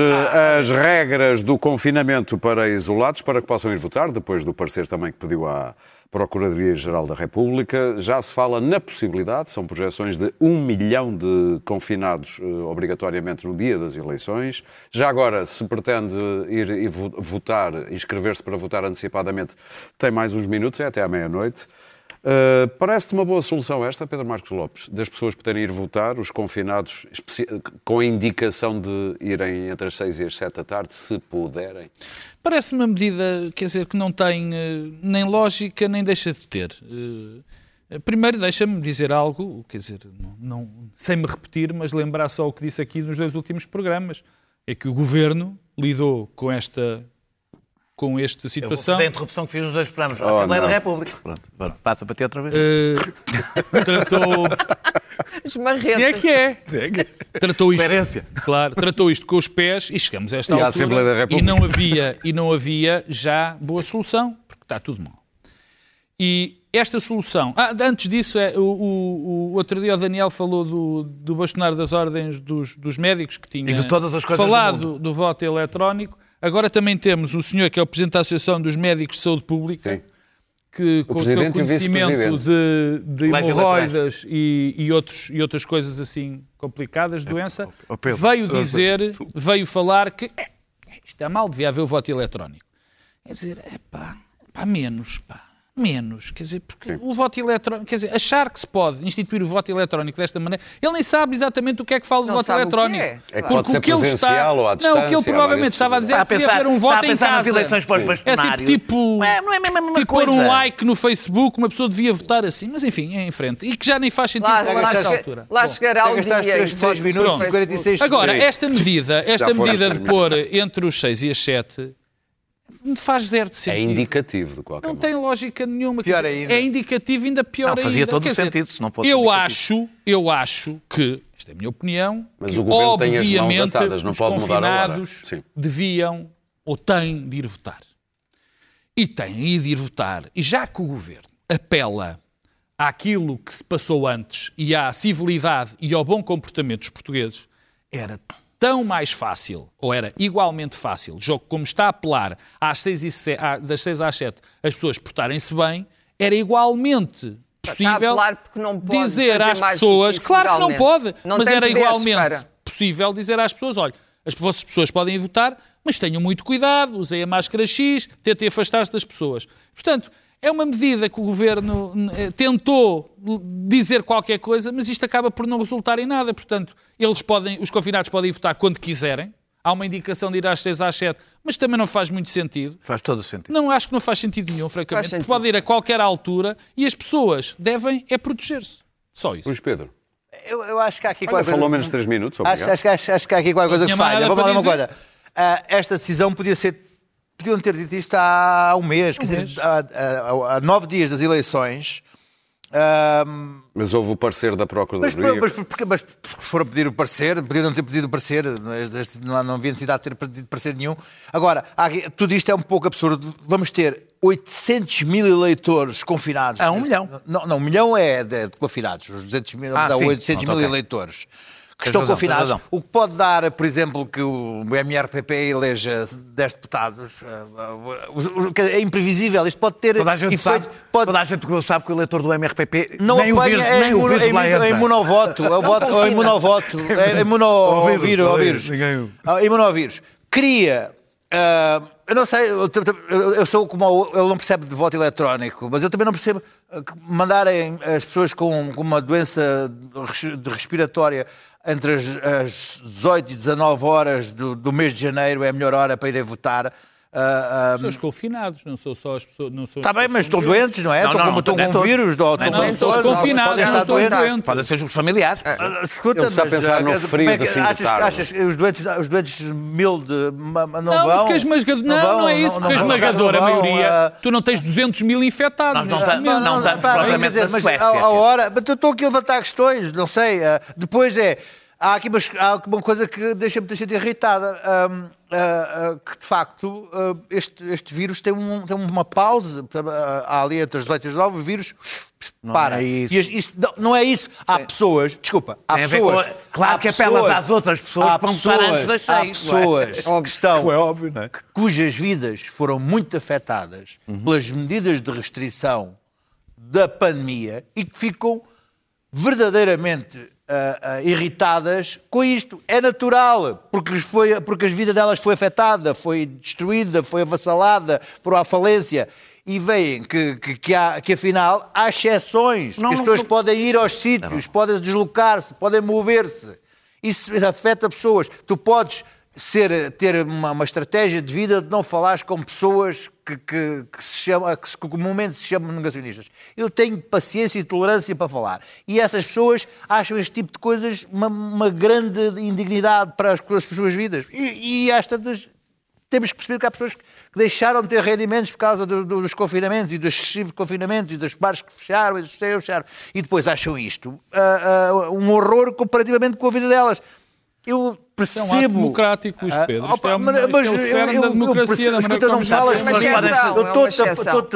as regras do confinamento para isolados para que possam ir votar, depois do parecer também que pediu à Procuradoria-Geral da República. Já se fala na possibilidade, são projeções de um milhão de confinados eh, obrigatoriamente no dia das eleições. Já agora, se pretende ir e vo- votar, inscrever-se para votar antecipadamente, tem mais uns minutos, é até à meia-noite. Uh, Parece-te uma boa solução esta, Pedro Marcos Lopes, das pessoas poderem ir votar, os confinados, com a indicação de irem entre as 6 e as 7 da tarde, se puderem? Parece-me uma medida, quer dizer, que não tem eh, nem lógica nem deixa de ter. Eh, Primeiro, deixa-me dizer algo, quer dizer, não, não- sem me repetir, mas lembrar só o que disse aqui nos dois últimos programas. É que o Governo lidou com esta, com esta Eu vou situação. a interrupção que fiz nos dois programas. A Oh, Assembleia não. da República. Pronto, pronto, passa para ti outra vez. eh, tratou, As é marretas. que é. Tratou isto, Coerência. claro, tratou isto com os pés e chegamos a esta E altura Assembleia da e República. não havia e não havia já boa solução, porque está tudo mal. E esta solução, ah, antes disso, é, o, o, o outro dia o Daniel falou do, do bastonário das ordens dos, dos médicos que tinha E de todas as coisas do falado do, voto eletrónico. Agora também temos o senhor que é o Presidente da Associação dos Médicos de Saúde Pública, Sim. que com o seu o conhecimento de, de hemorroidas e, e, outros, e outras coisas assim complicadas de doença, ó, Pedro, veio dizer, veio falar que é, isto é mal, devia haver o voto eletrónico. Quer dizer, é pá, pá, menos, pá, menos. Quer dizer, porque o voto eletrónico, quer dizer, achar que se pode instituir o voto eletrónico desta maneira, ele nem sabe exatamente o que é que fala do voto o eletrónico. é. É que Claro. pode ser o que ele presencial ou à Não, o que ele distância, provavelmente estava a dizer Está a é que pensar, haver um está voto a pensar em nas casa. eleições para os É sempre bastonários. tipo... Não é, não é mesmo a mesma Tipo, pôr coisa. um like no Facebook, uma pessoa devia votar assim, mas enfim, é em frente. E que já nem faz sentido Lá, falar che- altura. lá Bom. chegará o dia. 3, em 3 que minutos e 46 Agora, Sim. esta medida, esta medida de pôr entre os 6 e as 7 faz zero de É sentido. indicativo, de qualquer Não modo. tem lógica nenhuma. Pior dizer, ainda. É indicativo, ainda pior Não, ainda. fazia todo Quer o dizer, sentido se não fosse Eu indicativo. acho, eu acho que, esta é a minha opinião, Mas que, o governo tem as mãos obviamente, atadas, não os pode mudar agora. Sim. deviam ou têm de ir votar. E têm de ir votar. E já que o governo apela àquilo que se passou antes e à civilidade e ao bom comportamento dos portugueses, era tão mais fácil, ou era igualmente fácil, jogo como está a apelar às seis e das 6 às 7 as pessoas portarem-se bem, era igualmente possível dizer às pessoas, que claro que não pode, Não mas era igualmente para. possível dizer às pessoas, olha, as vossas pessoas podem votar, mas tenham muito cuidado, usem a máscara X, tentem afastar-se das pessoas. Portanto, é uma medida que o governo eh, tentou dizer qualquer coisa, mas isto acaba por não resultar em nada. Portanto, eles podem, os confinados podem votar quando quiserem. Há uma indicação de ir às 6 às 7, mas também não faz muito sentido. Faz todo o sentido. Não acho que não faz sentido nenhum, francamente. Sentido. Pode ir a qualquer altura e as pessoas devem é proteger-se. Só isso. Luís Pedro, Eu, eu acho que há aqui olha, qualquer falou coisa- menos de 3 minutos, Acho, obrigado. acho, acho, acho que há aqui qualquer coisa que falha. Vamos lá uma coisa. ah, esta decisão podia ser. Podiam ter dito isto há um mês, quer dizer, há, há- há nove dias das eleições. ah, Mas houve o parecer da mas, Procuradoria. mas, porque, mas porque foram pedir o parecer, podiam não ter pedido o parecer, não, não havia necessidade de ter pedido parecer nenhum. Agora, há tudo isto é um pouco absurdo. Vamos ter 800 mil eleitores confinados. Ah, um milhão. Não, não, um milhão é de, de confinados. Os 200 mil, Ah, dá sim. 800 mil Ok. eleitores. Que estão razão, confinados. O que pode dar, por exemplo, que o MRPP eleja 10 deputados. os- os- É imprevisível. Isto pode ter Toda a gente efeito- sabe, pode- toda a gente sabe que o eleitor do MRPP não nem o apanha, vírus, é, nem o vírus é, é imunovoto, é o voto, é o imunovoto, é imunovírus, vírus, ao pois, vírus. ninguém- Ah, imunovírus. Cria, ah, eu não sei, eu, eu- eu sou como ele não percebe de voto eletrónico, mas eu também não percebo ah, mandarem as pessoas com, com uma doença de respiratória entre as, as 18 e 19 horas do, do mês de janeiro é a melhor hora para irem votar. Ah, ah, São os confinados, não são só as pessoas. Não são Está bem, mas estão doentes, não é? Não, estão não, como estão nem com todos. vírus, ou estão com pessoas, confinados, podem não estar são doentes. Podem ser os familiares. Ah, Escuta, Ele está a mas, pensar ah, no frio é fim achas, tarde. achas que os doentes, os doentes mil de, não, Não, vão? porque a esmagadora. Não, não, vão, é isso, porque a esmagadora não maioria. Tu não tens 200 mil infectados. Nós não estamos- não propriamente na mas Suécia, A, a hora, mas eu estou aqui a levantar questões, não sei. depois é, há aqui uma coisa que deixa-me deixa irritada. Ah, ah, que de facto ah, este, este vírus tem, um- tem uma pausa há ali entre as 18 e as 19, o vírus para. é isso. E as- isso não, não é isso. Há pessoas, desculpa, há pessoas. com- claro há que apelas pessoas- às outras pessoas há para pessoas- antes das Há seis, não é? pessoas que estão É óbvio, não é? cujas vidas foram muito afetadas pelas medidas de restrição da pandemia e que ficam verdadeiramente ah, ah, irritadas com isto. É natural, porque, foi, porque a vida delas foi afetada, foi destruída, foi avassalada, foram à falência. E veem que, que, que, há, que afinal há exceções, Não, que as não- pessoas não- podem ir aos sítios, podem deslocar-se, podem mover-se. Isso afeta pessoas. Tu podes ser, ter uma, uma estratégia de vida de não falares com pessoas que, que, que se chama, que, que se chamam negacionistas. Eu tenho paciência e tolerância para falar. E essas pessoas acham este tipo de coisas uma, uma grande indignidade para as, para as suas vidas. E, e às tantas temos que perceber que há pessoas que deixaram de ter rendimentos por causa do- do- dos confinamentos e dos excessivos confinamentos e dos bares que fecharam e dos que fecharam e depois acham isto ah, ah, um horror comparativamente com a vida delas. Eu Isto é um percebo. ato democrático, isto, Ah, Pedro. opa, Isto é, uma, mas- isto é eu- da eu democracia. percebo- da escuta, não me falas, uma mas eu é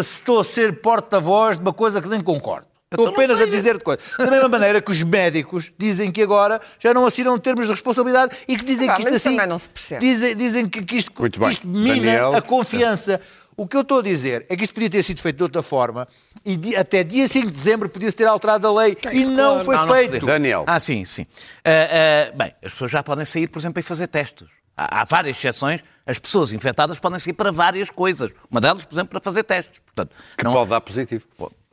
estou a ser porta-voz de uma coisa que nem concordo. Estou apenas a dizer-te coisas. Da mesma maneira que os médicos dizem que agora já não assinam termos de responsabilidade e que dizem que isto assim. também não se percebe. Dizem, dizem que, que isto, isto mina Daniel. a confiança. O que eu estou a dizer é que isto podia ter sido feito de outra forma e di- até dia 5 de dezembro podia-se ter alterado a lei e não foi Não, não feito. podia. Daniel. Ah, sim, sim. Ah, ah, bem, as pessoas já podem sair, por exemplo, e fazer testes. Há, há várias exceções. As pessoas infectadas podem sair para várias coisas. Uma delas, por exemplo, para fazer testes. Portanto, Que não, pode dar positivo.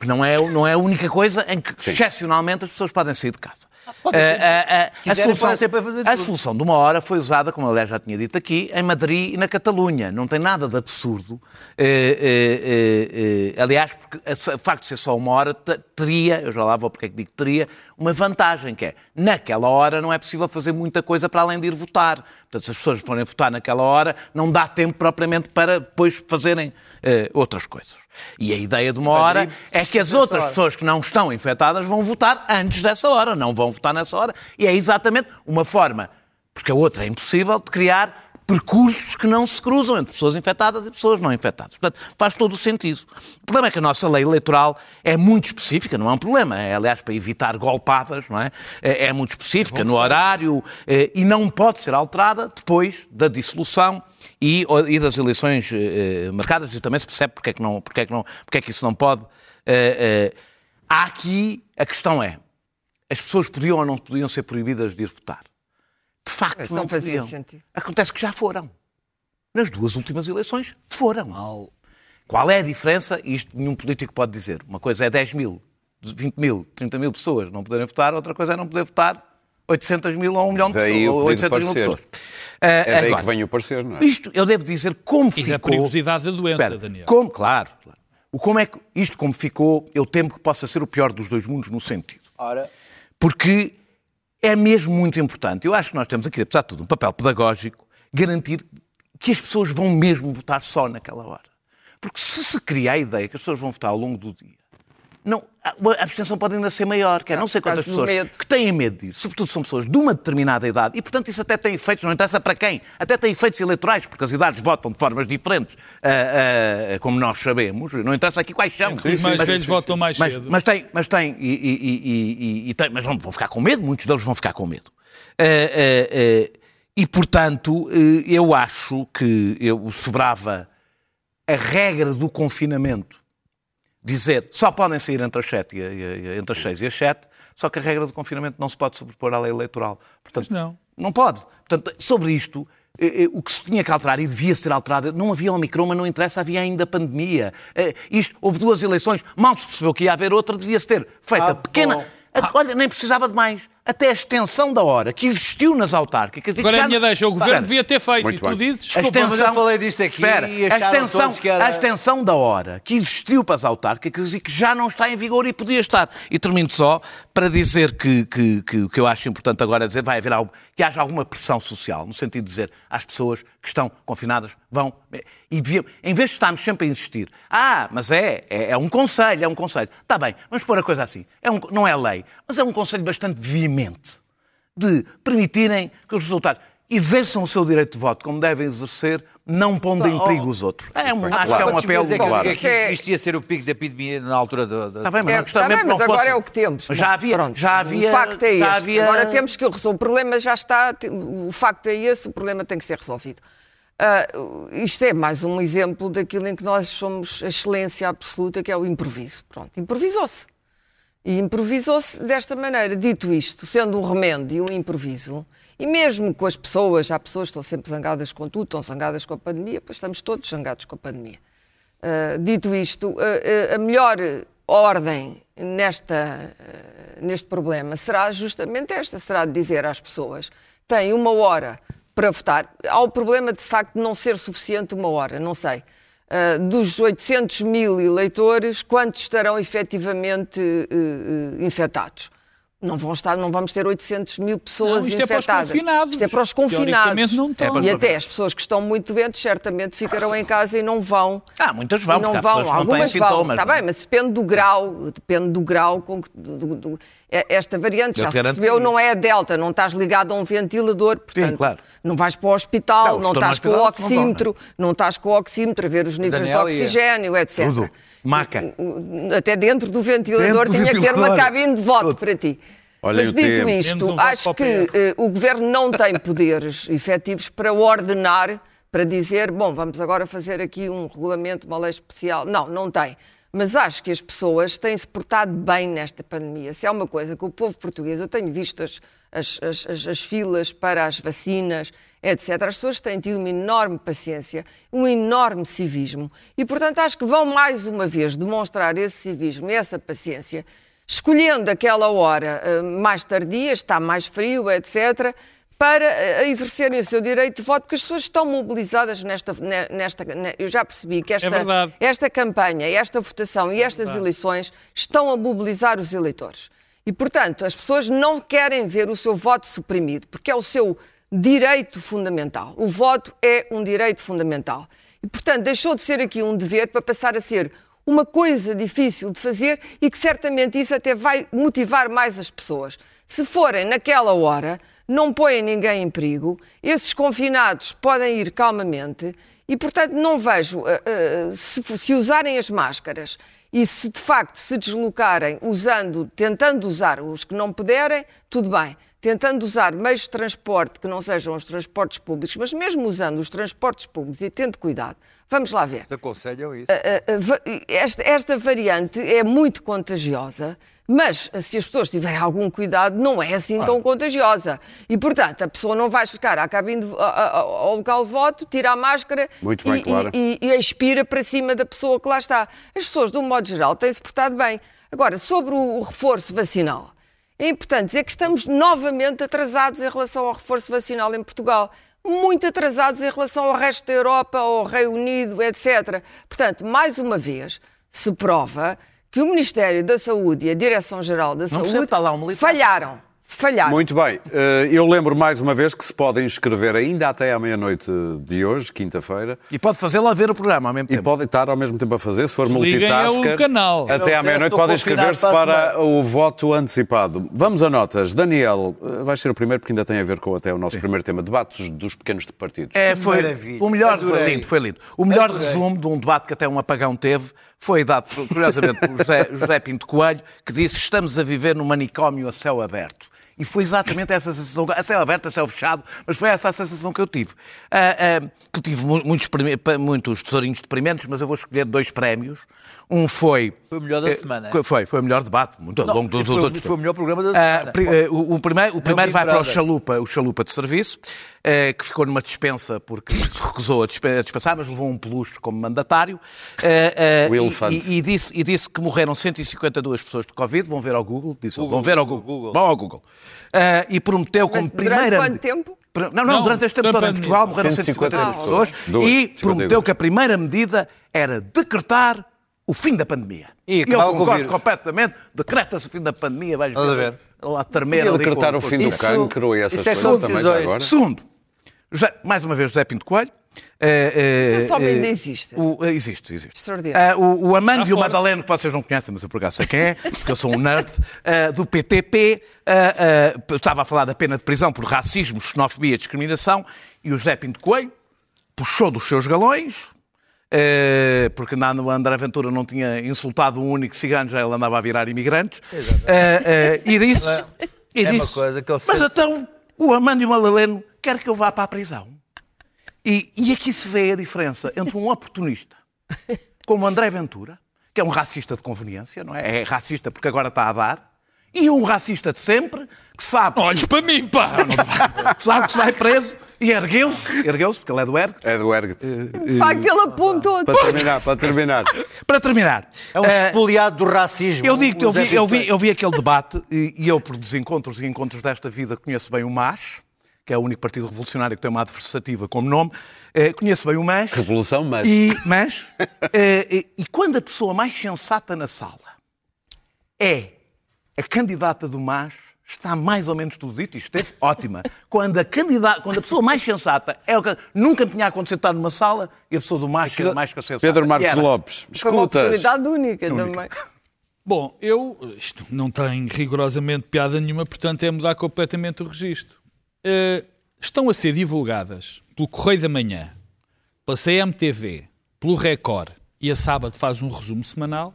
não, é, não é a única coisa em que, Sim. excepcionalmente, as pessoas podem sair de casa. Ah, ser. ah, ah, a, quiserem, solução, podem ser para fazer a solução de uma hora foi usada, como aliás já tinha dito aqui, em Madrid e na Catalunha. Não tem nada de absurdo. Eh, eh, eh, eh, aliás, porque o facto de ser só uma hora te- teria, eu já lá vou porque é que digo teria, uma vantagem, que é, naquela hora não é possível fazer muita coisa para além de ir votar. Portanto, se as pessoas forem votar naquela hora, não dá tempo propriamente para depois fazerem eh, outras coisas. E a ideia de uma hora é que as outras pessoas que não estão infectadas vão votar antes dessa hora, não vão votar nessa hora. E é exatamente uma forma, porque a outra é impossível, de criar percursos que não se cruzam entre pessoas infectadas e pessoas não infectadas. Portanto, faz todo o sentido. O problema é que a nossa lei eleitoral é muito específica, não é um problema. É, aliás, para evitar golpadas, não é? É, é muito específica no horário eh, e não pode ser alterada depois da dissolução e, e das eleições eh, marcadas. E também se percebe porque é que, não, porque é que, não, porque é que isso não pode. Há aqui, a questão é, as pessoas podiam ou não podiam ser proibidas de ir votar? De facto, não, não fazia podiam. sentido. Acontece que já foram. Nas duas últimas eleições, foram. Qual é a diferença? Isto nenhum político pode dizer. Uma coisa é 10 mil, 20 mil, 30 mil pessoas não poderem votar, outra coisa é não poder votar 800 mil ou 1 milhão de Daí pessoas. o Ou pedido de 800 mil pessoas. É daí agora, que vem o parecer, não é? Isto eu devo dizer como E ficou. da perigosidade da doença, Espera, Daniel. Como, claro, claro. O como é que isto como ficou, eu temo que possa ser o pior dos dois mundos no sentido. Ora, Porque é mesmo muito importante. Eu acho que nós temos aqui, apesar de tudo, um papel pedagógico, garantir que as pessoas vão mesmo votar só naquela hora. Porque se se cria a ideia que as pessoas vão votar ao longo do dia, não, a abstenção pode ainda ser maior, que é não sei quantas pessoas medo. que têm medo de ir. Sobretudo são pessoas de uma determinada idade e, portanto, isso até tem efeitos, não interessa para quem, até tem efeitos eleitorais, porque as idades votam de formas diferentes, ah, ah, como nós sabemos. Não interessa aqui quais são. Os mais velhos votam mais Mas, cedo. mas tem, mas tem, e, e- e- e- e tem, mas vão, vão ficar com medo, muitos deles vão ficar com medo. E, portanto, eh, eu acho que eu sobrava a regra do confinamento, dizer só podem sair entre as, 7 e, a- a- entre as 6 e as 7, só que a regra do confinamento não se pode sobrepor à lei eleitoral. Portanto, não. não pode. Portanto, sobre isto, eh, eh, o que se tinha que alterar e devia ser alterado, não havia Omicron, mas não interessa, havia ainda pandemia. Eh, Isto, houve duas eleições, mal se percebeu que ia haver outra, devia-se ter feita Ah, pequena. bom. A- Olha, nem precisava de mais. Até a extensão da hora que existiu nas autárquicas. e que Agora é já a minha não- deixa. O governo Espera. devia ter feito. Muito e tu bem. dizes. A Desculpa, mas eu falei disto aqui Espera, e a extensão, todos que era- a extensão da hora que existiu para as autárquicas e que já não está em vigor e podia estar. E termino só para dizer que, que, que o que eu acho importante agora é dizer vai haver algo, que haja alguma pressão social, no sentido de dizer às pessoas que estão confinadas, vão. E deviam, em vez de estarmos sempre a insistir, ah, mas é, é, é um conselho, é um conselho. Está bem, vamos pôr a coisa assim. É um, não é lei, mas é um conselho bastante de permitirem que os resultados exerçam o seu direito de voto como devem exercer, não pondo em Oh, perigo os outros. É um, acho Claro. que é um apelo é claro. Isto é- Isto ia ser o pico da epidemia na altura do... do- Está bem, mas É, não gostava está bem, mas agora fosse. é o que temos. Já havia, Pronto, já havia, o facto é este. havia- Agora temos que o resolver. O problema já está. O facto é esse, o problema tem que ser resolvido. Ah, isto é mais um exemplo daquilo em que nós somos a excelência absoluta, que é o improviso. Pronto, improvisou-se. E improvisou-se desta maneira. Dito isto, sendo um remendo e um improviso, e mesmo com as pessoas, há pessoas que estão sempre zangadas com tudo, estão zangadas com a pandemia, pois estamos todos zangados com a pandemia. Uh, dito isto, uh, uh, a melhor ordem nesta, neste problema será justamente esta: será de dizer às pessoas têm uma hora para votar. Há o problema de facto de não ser suficiente uma hora, não sei. Uh, dos 800 mil eleitores, quantos estarão efetivamente uh, uh, infectados? Não, vão estar, não vamos ter 800 mil pessoas Não, isto é para os infectadas. Isto é para os confinados. Não estão. É para os e até as pessoas que estão muito doentes certamente ficarão em casa e não vão. Ah, muitas vão, não vão, que não têm algumas vão. sintomas. Está é? bem, mas depende do grau, depende do grau com que do- do- do- é- esta variante Eu já se percebeu, que- não é a delta, não estás ligado a um ventilador, portanto, claro. não vais para o hospital, Não, não, estás com o oxímetro, não estás com o oxímetro a ver os níveis Daniel de oxigênio, etc. Tudo. Maca. Até dentro do ventilador Dentro do tinha que ter uma ventilador. cabine de voto Tudo. para ti. Olhem Mas dito tempo. isto, um acho que eh, o governo não tem poderes efetivos para ordenar, para dizer, bom, vamos agora fazer aqui um regulamento, uma lei especial. Não, não tem. Mas acho que as pessoas têm-se portado bem nesta pandemia. Se há uma coisa que o povo português, eu tenho visto as, as, as, as- as filas para as vacinas, etc. As pessoas têm tido uma enorme paciência, um enorme civismo. E, portanto, acho que vão mais uma vez demonstrar esse civismo e essa paciência escolhendo aquela hora eh, mais tardia, está mais frio, etc., para eh, exercerem o seu direito de voto, porque as pessoas estão mobilizadas nesta. ne- nesta ne- eu já percebi que esta, verdade. esta campanha, esta votação e estas eleições estão a mobilizar os eleitores. E, portanto, as pessoas não querem ver o seu voto suprimido, porque é o seu direito fundamental. O voto é um direito fundamental. E, portanto, deixou de ser aqui um dever para passar a ser uma coisa difícil de fazer e que certamente isso até vai motivar mais as pessoas. Se forem naquela hora, não põem ninguém em perigo, esses confinados podem ir calmamente e, portanto, não vejo, eh, eh, se, se usarem as máscaras e se de facto se deslocarem usando, tentando usar os que não puderem, tudo bem. Tentando usar meios de transporte que não sejam os transportes públicos, mas mesmo usando os transportes públicos e tendo cuidado, vamos lá ver. Aconselham isso. A- a- va- Esta, esta variante é muito contagiosa, mas se as pessoas tiverem algum cuidado, não é assim tão contagiosa. E, portanto, a pessoa não vai chegar à cabine de- a- a- ao local de voto, tira a máscara Muito e, bem, claro. e- e expira para cima da pessoa que lá está. As pessoas, de um modo geral, têm-se portado bem. Agora, sobre o reforço vacinal, é importante dizer que estamos novamente atrasados em relação ao reforço vacinal em Portugal. Muito atrasados em relação ao resto da Europa, ao Reino Unido, etc. Portanto, mais uma vez, se prova que o Ministério da Saúde e a Direção-Geral da Saúde lá um falharam. Falhar. Muito bem. Eh, Eu lembro mais uma vez que se pode inscrever ainda até à meia-noite de hoje, quinta-feira, E pode fazê-lo a ver o programa ao mesmo e tempo. pode estar ao mesmo tempo a fazer, se for multitasker. o canal. Até à meia-noite se estou pode confinado inscrever-se para o voto antecipado. Vamos a notas. Daniel, eh, vais ser o primeiro porque ainda tem a ver com até o nosso primeiro tema, debates dos pequenos partidos. É, foi Maravilha. o melhor, foi lindo, foi lindo. O melhor Adorei. resumo de um debate que até um apagão teve foi dado, curiosamente, por José, José Pinto Coelho, que disse estamos a viver num manicômio a céu aberto. E foi exatamente essa sensação, a céu aberto, a céu fechado, mas foi essa a sensação que eu tive. Ah, ah, que tive mu- muitos, muitos tesourinhos deprimentes, mas eu vou escolher dois prémios. Um foi... Foi o melhor da eh, semana. Foi, foi o melhor debate, muito ao longo dos foi outros. foi o melhor programa da Ah, semana. eh, o, o primeiro, o primeiro vai para o. Chalupa, o Chalupa de Serviço, eh, que ficou numa dispensa porque se recusou a dispe- a dispensar, mas levou um peluche como mandatário. Eh, eh, O e- elefante. E, e disse, e disse que morreram 152 pessoas de Covid. Vão ver ao Google. Disse, Google, vão ver ao Google. Google. Vão ao Google. Eh, e prometeu como Mas durante primeira. quanto tempo? Não, não, Não, durante este tempo durante todo em Portugal morreram 152 152 pessoas Duas, e 52. prometeu que a primeira medida era decretar o fim da pandemia. E eu concordo vírus. completamente. Decreta-se o fim da pandemia. Vais ver. ver? Lá tremer ali decretar com- o com- fim do Isso- cancro e essas isso é coisas também já agora. Segundo, José- mais uma vez José Pinto Coelho. eh, eh, Esse homem ainda eh, existe. o- eh, existe, existe. Extraordinário. O, o Amando Está e o fora. Madaleno, que vocês não conhecem, mas eu por acaso sei quem é, porque eu sou um nerd, do PTP, estava a falar da pena de prisão por racismo, xenofobia e discriminação, e o José Pinto Coelho puxou dos seus galões, eh, porque na- no André Ventura não tinha insultado um único cigano, já ele andava a virar imigrantes, eh, e disse... E É uma disse coisa que ele mas sente- então o Amando e o Madaleno quer que eu vá para a prisão. E, e aqui se vê a diferença entre um oportunista como André Ventura, que é um racista de conveniência, não é? É racista porque agora está a dar, e um racista de sempre que sabe, Olhes para mim, pá! que sabe que se vai preso e ergueu-se, ergueu-se, porque ele é do ergue. É do Ergt. De facto, ele apontou. Para terminar, para terminar. Para terminar, É um eh, espoliado do racismo. Eu digo, eu vi, eu, vi, eu vi aquele debate e, e eu, por desencontros e encontros desta vida, conheço bem o MAS, que é o único partido revolucionário que tem uma adversativa como nome. Eh, conheço bem o MAS. Revolução, mas. E, mas, eh, e, e quando a pessoa mais sensata na sala é a candidata do MAS, está mais ou menos tudo dito, e esteve ótima. Quando a, candidata, quando a pessoa mais sensata é o que nunca tinha acontecido estar numa sala e a pessoa do MAS ser mais que sensata. Pedro Marcos era. Lopes, Foi uma escutas. oportunidade única também. Bom, eu. Isto não tem rigorosamente piada nenhuma, portanto é mudar completamente o registro. Eh, estão a ser divulgadas pelo Correio da Manhã, pela CMTV, pelo Record e a Sábado faz um resumo semanal.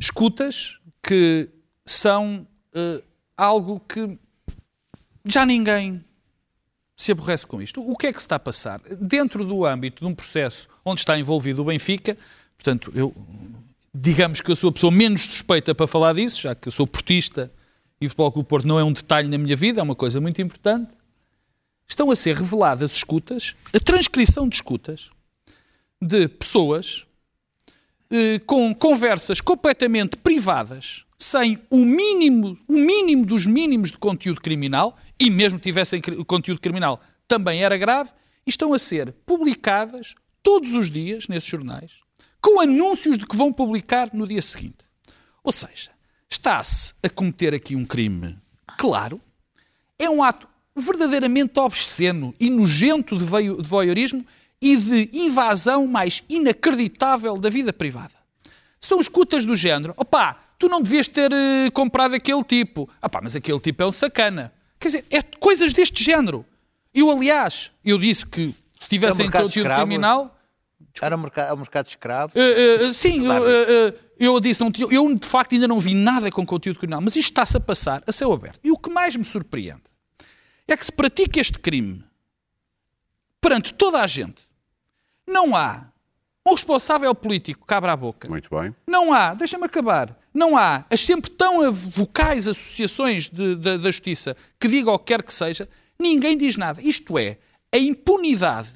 Escutas que são eh, algo que já ninguém se aborrece com isto. O que é que se está a passar? Dentro do âmbito de um processo onde está envolvido o Benfica, portanto, eu digamos que eu sou a pessoa menos suspeita para falar disso, já que eu sou portista e o Futebol Clube Porto não é um detalhe na minha vida, é uma coisa muito importante. Estão a ser reveladas escutas, a transcrição de escutas de pessoas eh, com conversas completamente privadas, sem o mínimo, o mínimo dos mínimos de conteúdo criminal, e mesmo tivessem conteúdo criminal, também era grave, estão a ser publicadas todos os dias nesses jornais, com anúncios de que vão publicar no dia seguinte. Ou seja, está-se a cometer aqui um crime claro, é um ato verdadeiramente obsceno e nojento de voyeurismo e de invasão mais inacreditável da vida privada. São escutas do género, opá, tu não devias ter eh, comprado aquele tipo. Opá, mas aquele tipo é um sacana. Quer dizer, é coisas deste género. Eu, aliás, eu disse que se tivessem conteúdo escravo? criminal, Era um mercado, é um mercado escravo. Uh, uh, sim, eu, uh, uh, eu disse, não tinha- eu de facto ainda não vi nada com conteúdo criminal, mas isto está-se a passar a céu aberto. E o que mais me surpreende é que se pratica este crime perante toda a gente. Não há um responsável político que abra a boca. Muito bem. Não há, deixa-me acabar, não há as sempre tão vocais associações de- de- da justiça que digam o que quer que seja, ninguém diz nada. Isto é, a impunidade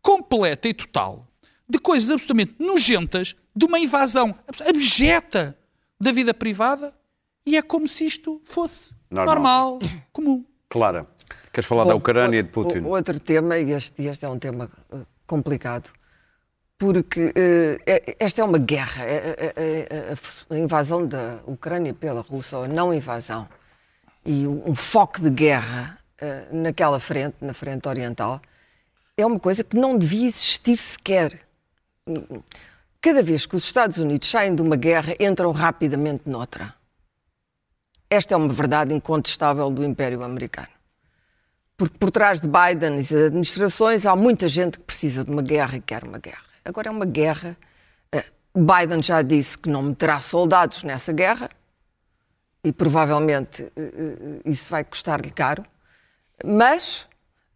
completa e total de coisas absolutamente nojentas, de uma invasão abjeta da vida privada, e é como se isto fosse Normal. normal, comum. Clara, queres falar da Ucrânia e de Putin? Outro tema, e este, este é um tema eh, complicado, porque é- esta é uma guerra. é- é- a, a invasão da Ucrânia pela Rússia, ou a não invasão, e um foco de guerra uh, naquela frente, na frente oriental, é uma coisa que não devia existir sequer. Cada vez que os Estados Unidos saem de uma guerra, entram rapidamente noutra. Esta é uma verdade incontestável do Império Americano. Porque por trás de Biden e das administrações há muita gente que precisa de uma guerra e quer uma guerra. Agora é uma guerra. Eh, Biden já disse que não meterá soldados nessa guerra e provavelmente eh, eh, isso vai custar-lhe caro. Mas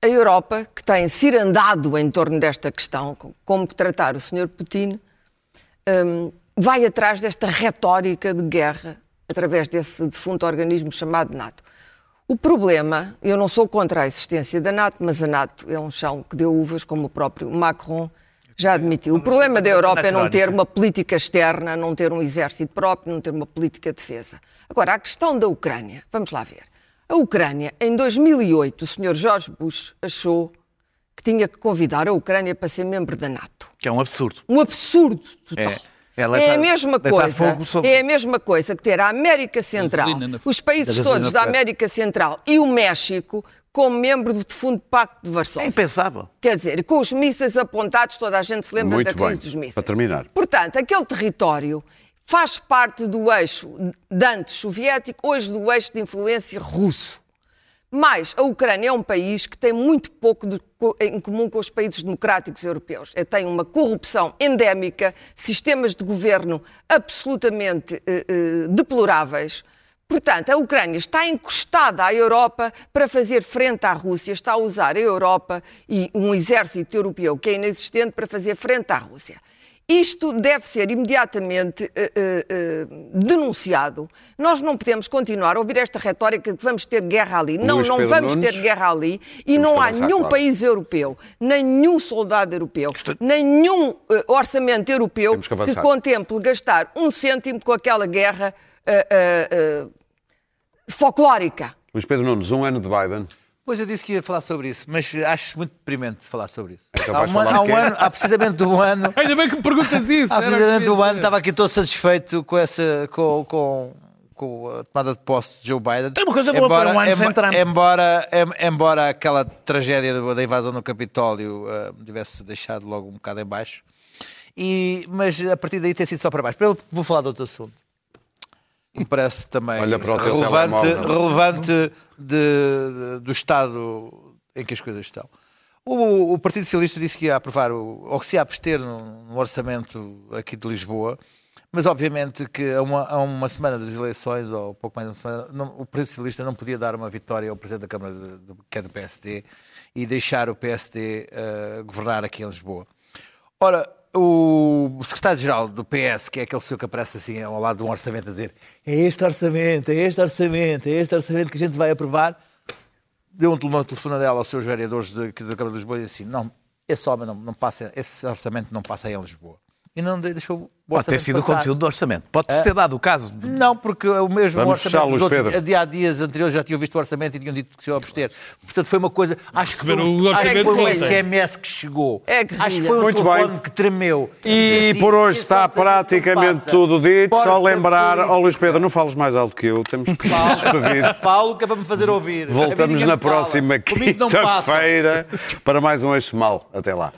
a Europa, que tem cirandado em torno desta questão, como tratar o Sr. Putin, vai atrás desta retórica de guerra através desse defunto organismo chamado NATO. O problema, eu não sou contra a existência da NATO, mas a NATO é um chão que deu uvas, como o próprio Macron já admitiu. O problema da Europa é não ter uma política externa, não ter um exército próprio, não ter uma política de defesa. Agora, a questão da Ucrânia, vamos lá ver. A Ucrânia, em 2008, o Sr. George Bush achou que tinha que convidar a Ucrânia para ser membro da NATO. Que é um absurdo. Um absurdo total. É. Ela é, a mesma coisa, sobre... é a mesma coisa que ter a América Central, os países todos da América Central e o México como membro do Fundo Pacto de Varsóvia. É impensável. Quer dizer, com os mísseis apontados, toda a gente se lembra Muito da crise bem. dos mísseis. Para terminar. Portanto, aquele território faz parte do eixo de antes soviético, hoje do eixo de influência russo. Mas a Ucrânia é um país que tem muito pouco de, em comum com os países democráticos europeus. É, tem uma corrupção endémica, sistemas de governo absolutamente eh, eh, deploráveis. Portanto, a Ucrânia está encostada à Europa para fazer frente à Rússia, está a usar a Europa e um exército europeu que é inexistente para fazer frente à Rússia. Isto deve ser imediatamente uh, uh, uh, denunciado. Nós não podemos continuar a ouvir esta retórica de que vamos ter guerra ali. Não, Luís não Pedro vamos Nunes, ter guerra ali. E não há nenhum claro. país europeu, nenhum soldado europeu, nenhum orçamento europeu que que, contemple gastar um cêntimo com aquela guerra folclórica. Luís Pedro Nunes, um ano de Biden. Pois eu disse que ia falar sobre isso, mas acho muito deprimente falar sobre isso. Então há, um, ano- há um ano, há precisamente um ano, Ainda bem que me perguntas isso. há precisamente um ano, estava aqui todo satisfeito com essa, com, com, com a tomada de posse de Joe Biden. Tem uma coisa boa, foi um ano sem Trump. Embora, em- embora aquela tragédia da invasão no Capitólio me tivesse deixado logo um bocado em baixo, e, mas a partir daí tem sido só para baixo. Vou falar de outro assunto. Me parece também relevante, relevante de- de- do estado em que as coisas estão. O, o Partido Socialista disse que ia aprovar, o, ou que se ia abster no, no orçamento aqui de Lisboa, mas obviamente que a uma, a uma semana das eleições, ou pouco mais de uma semana, não- o Partido Socialista não podia dar uma vitória ao Presidente da Câmara, de- do- que é do PSD, e deixar o PSD eh, governar aqui em Lisboa. Ora, o secretário-geral do PS, que é aquele senhor que aparece assim ao lado de um orçamento a dizer é este orçamento, é este orçamento, é este orçamento que a gente vai aprovar, deu um tele- uma telefonadela aos seus vereadores da Câmara de Lisboa e disse assim, não, esse homem não, não passa, esse orçamento não passa aí em Lisboa. E não de- deixou o Pode ter sido o passar. conteúdo do orçamento. Pode-se ter dado o caso. de- Não, porque o mesmo Vamos orçamento Luís dos outros, Pedro. de há dias anteriores já tinham visto o orçamento e tinham dito que se iam abster. Portanto, foi uma coisa. Acho que foi, o acho que foi um. SMS que chegou. É que acho que foi um Muito telefone bem. que tremeu. E Assim, por hoje está praticamente tudo dito. Só lembrar, ó Luís Pedro, não fales mais alto que eu, temos que nos despedir. Falo que é para me fazer ouvir. A Voltamos na próxima quinta-feira para mais um Eixo Mal. Até lá.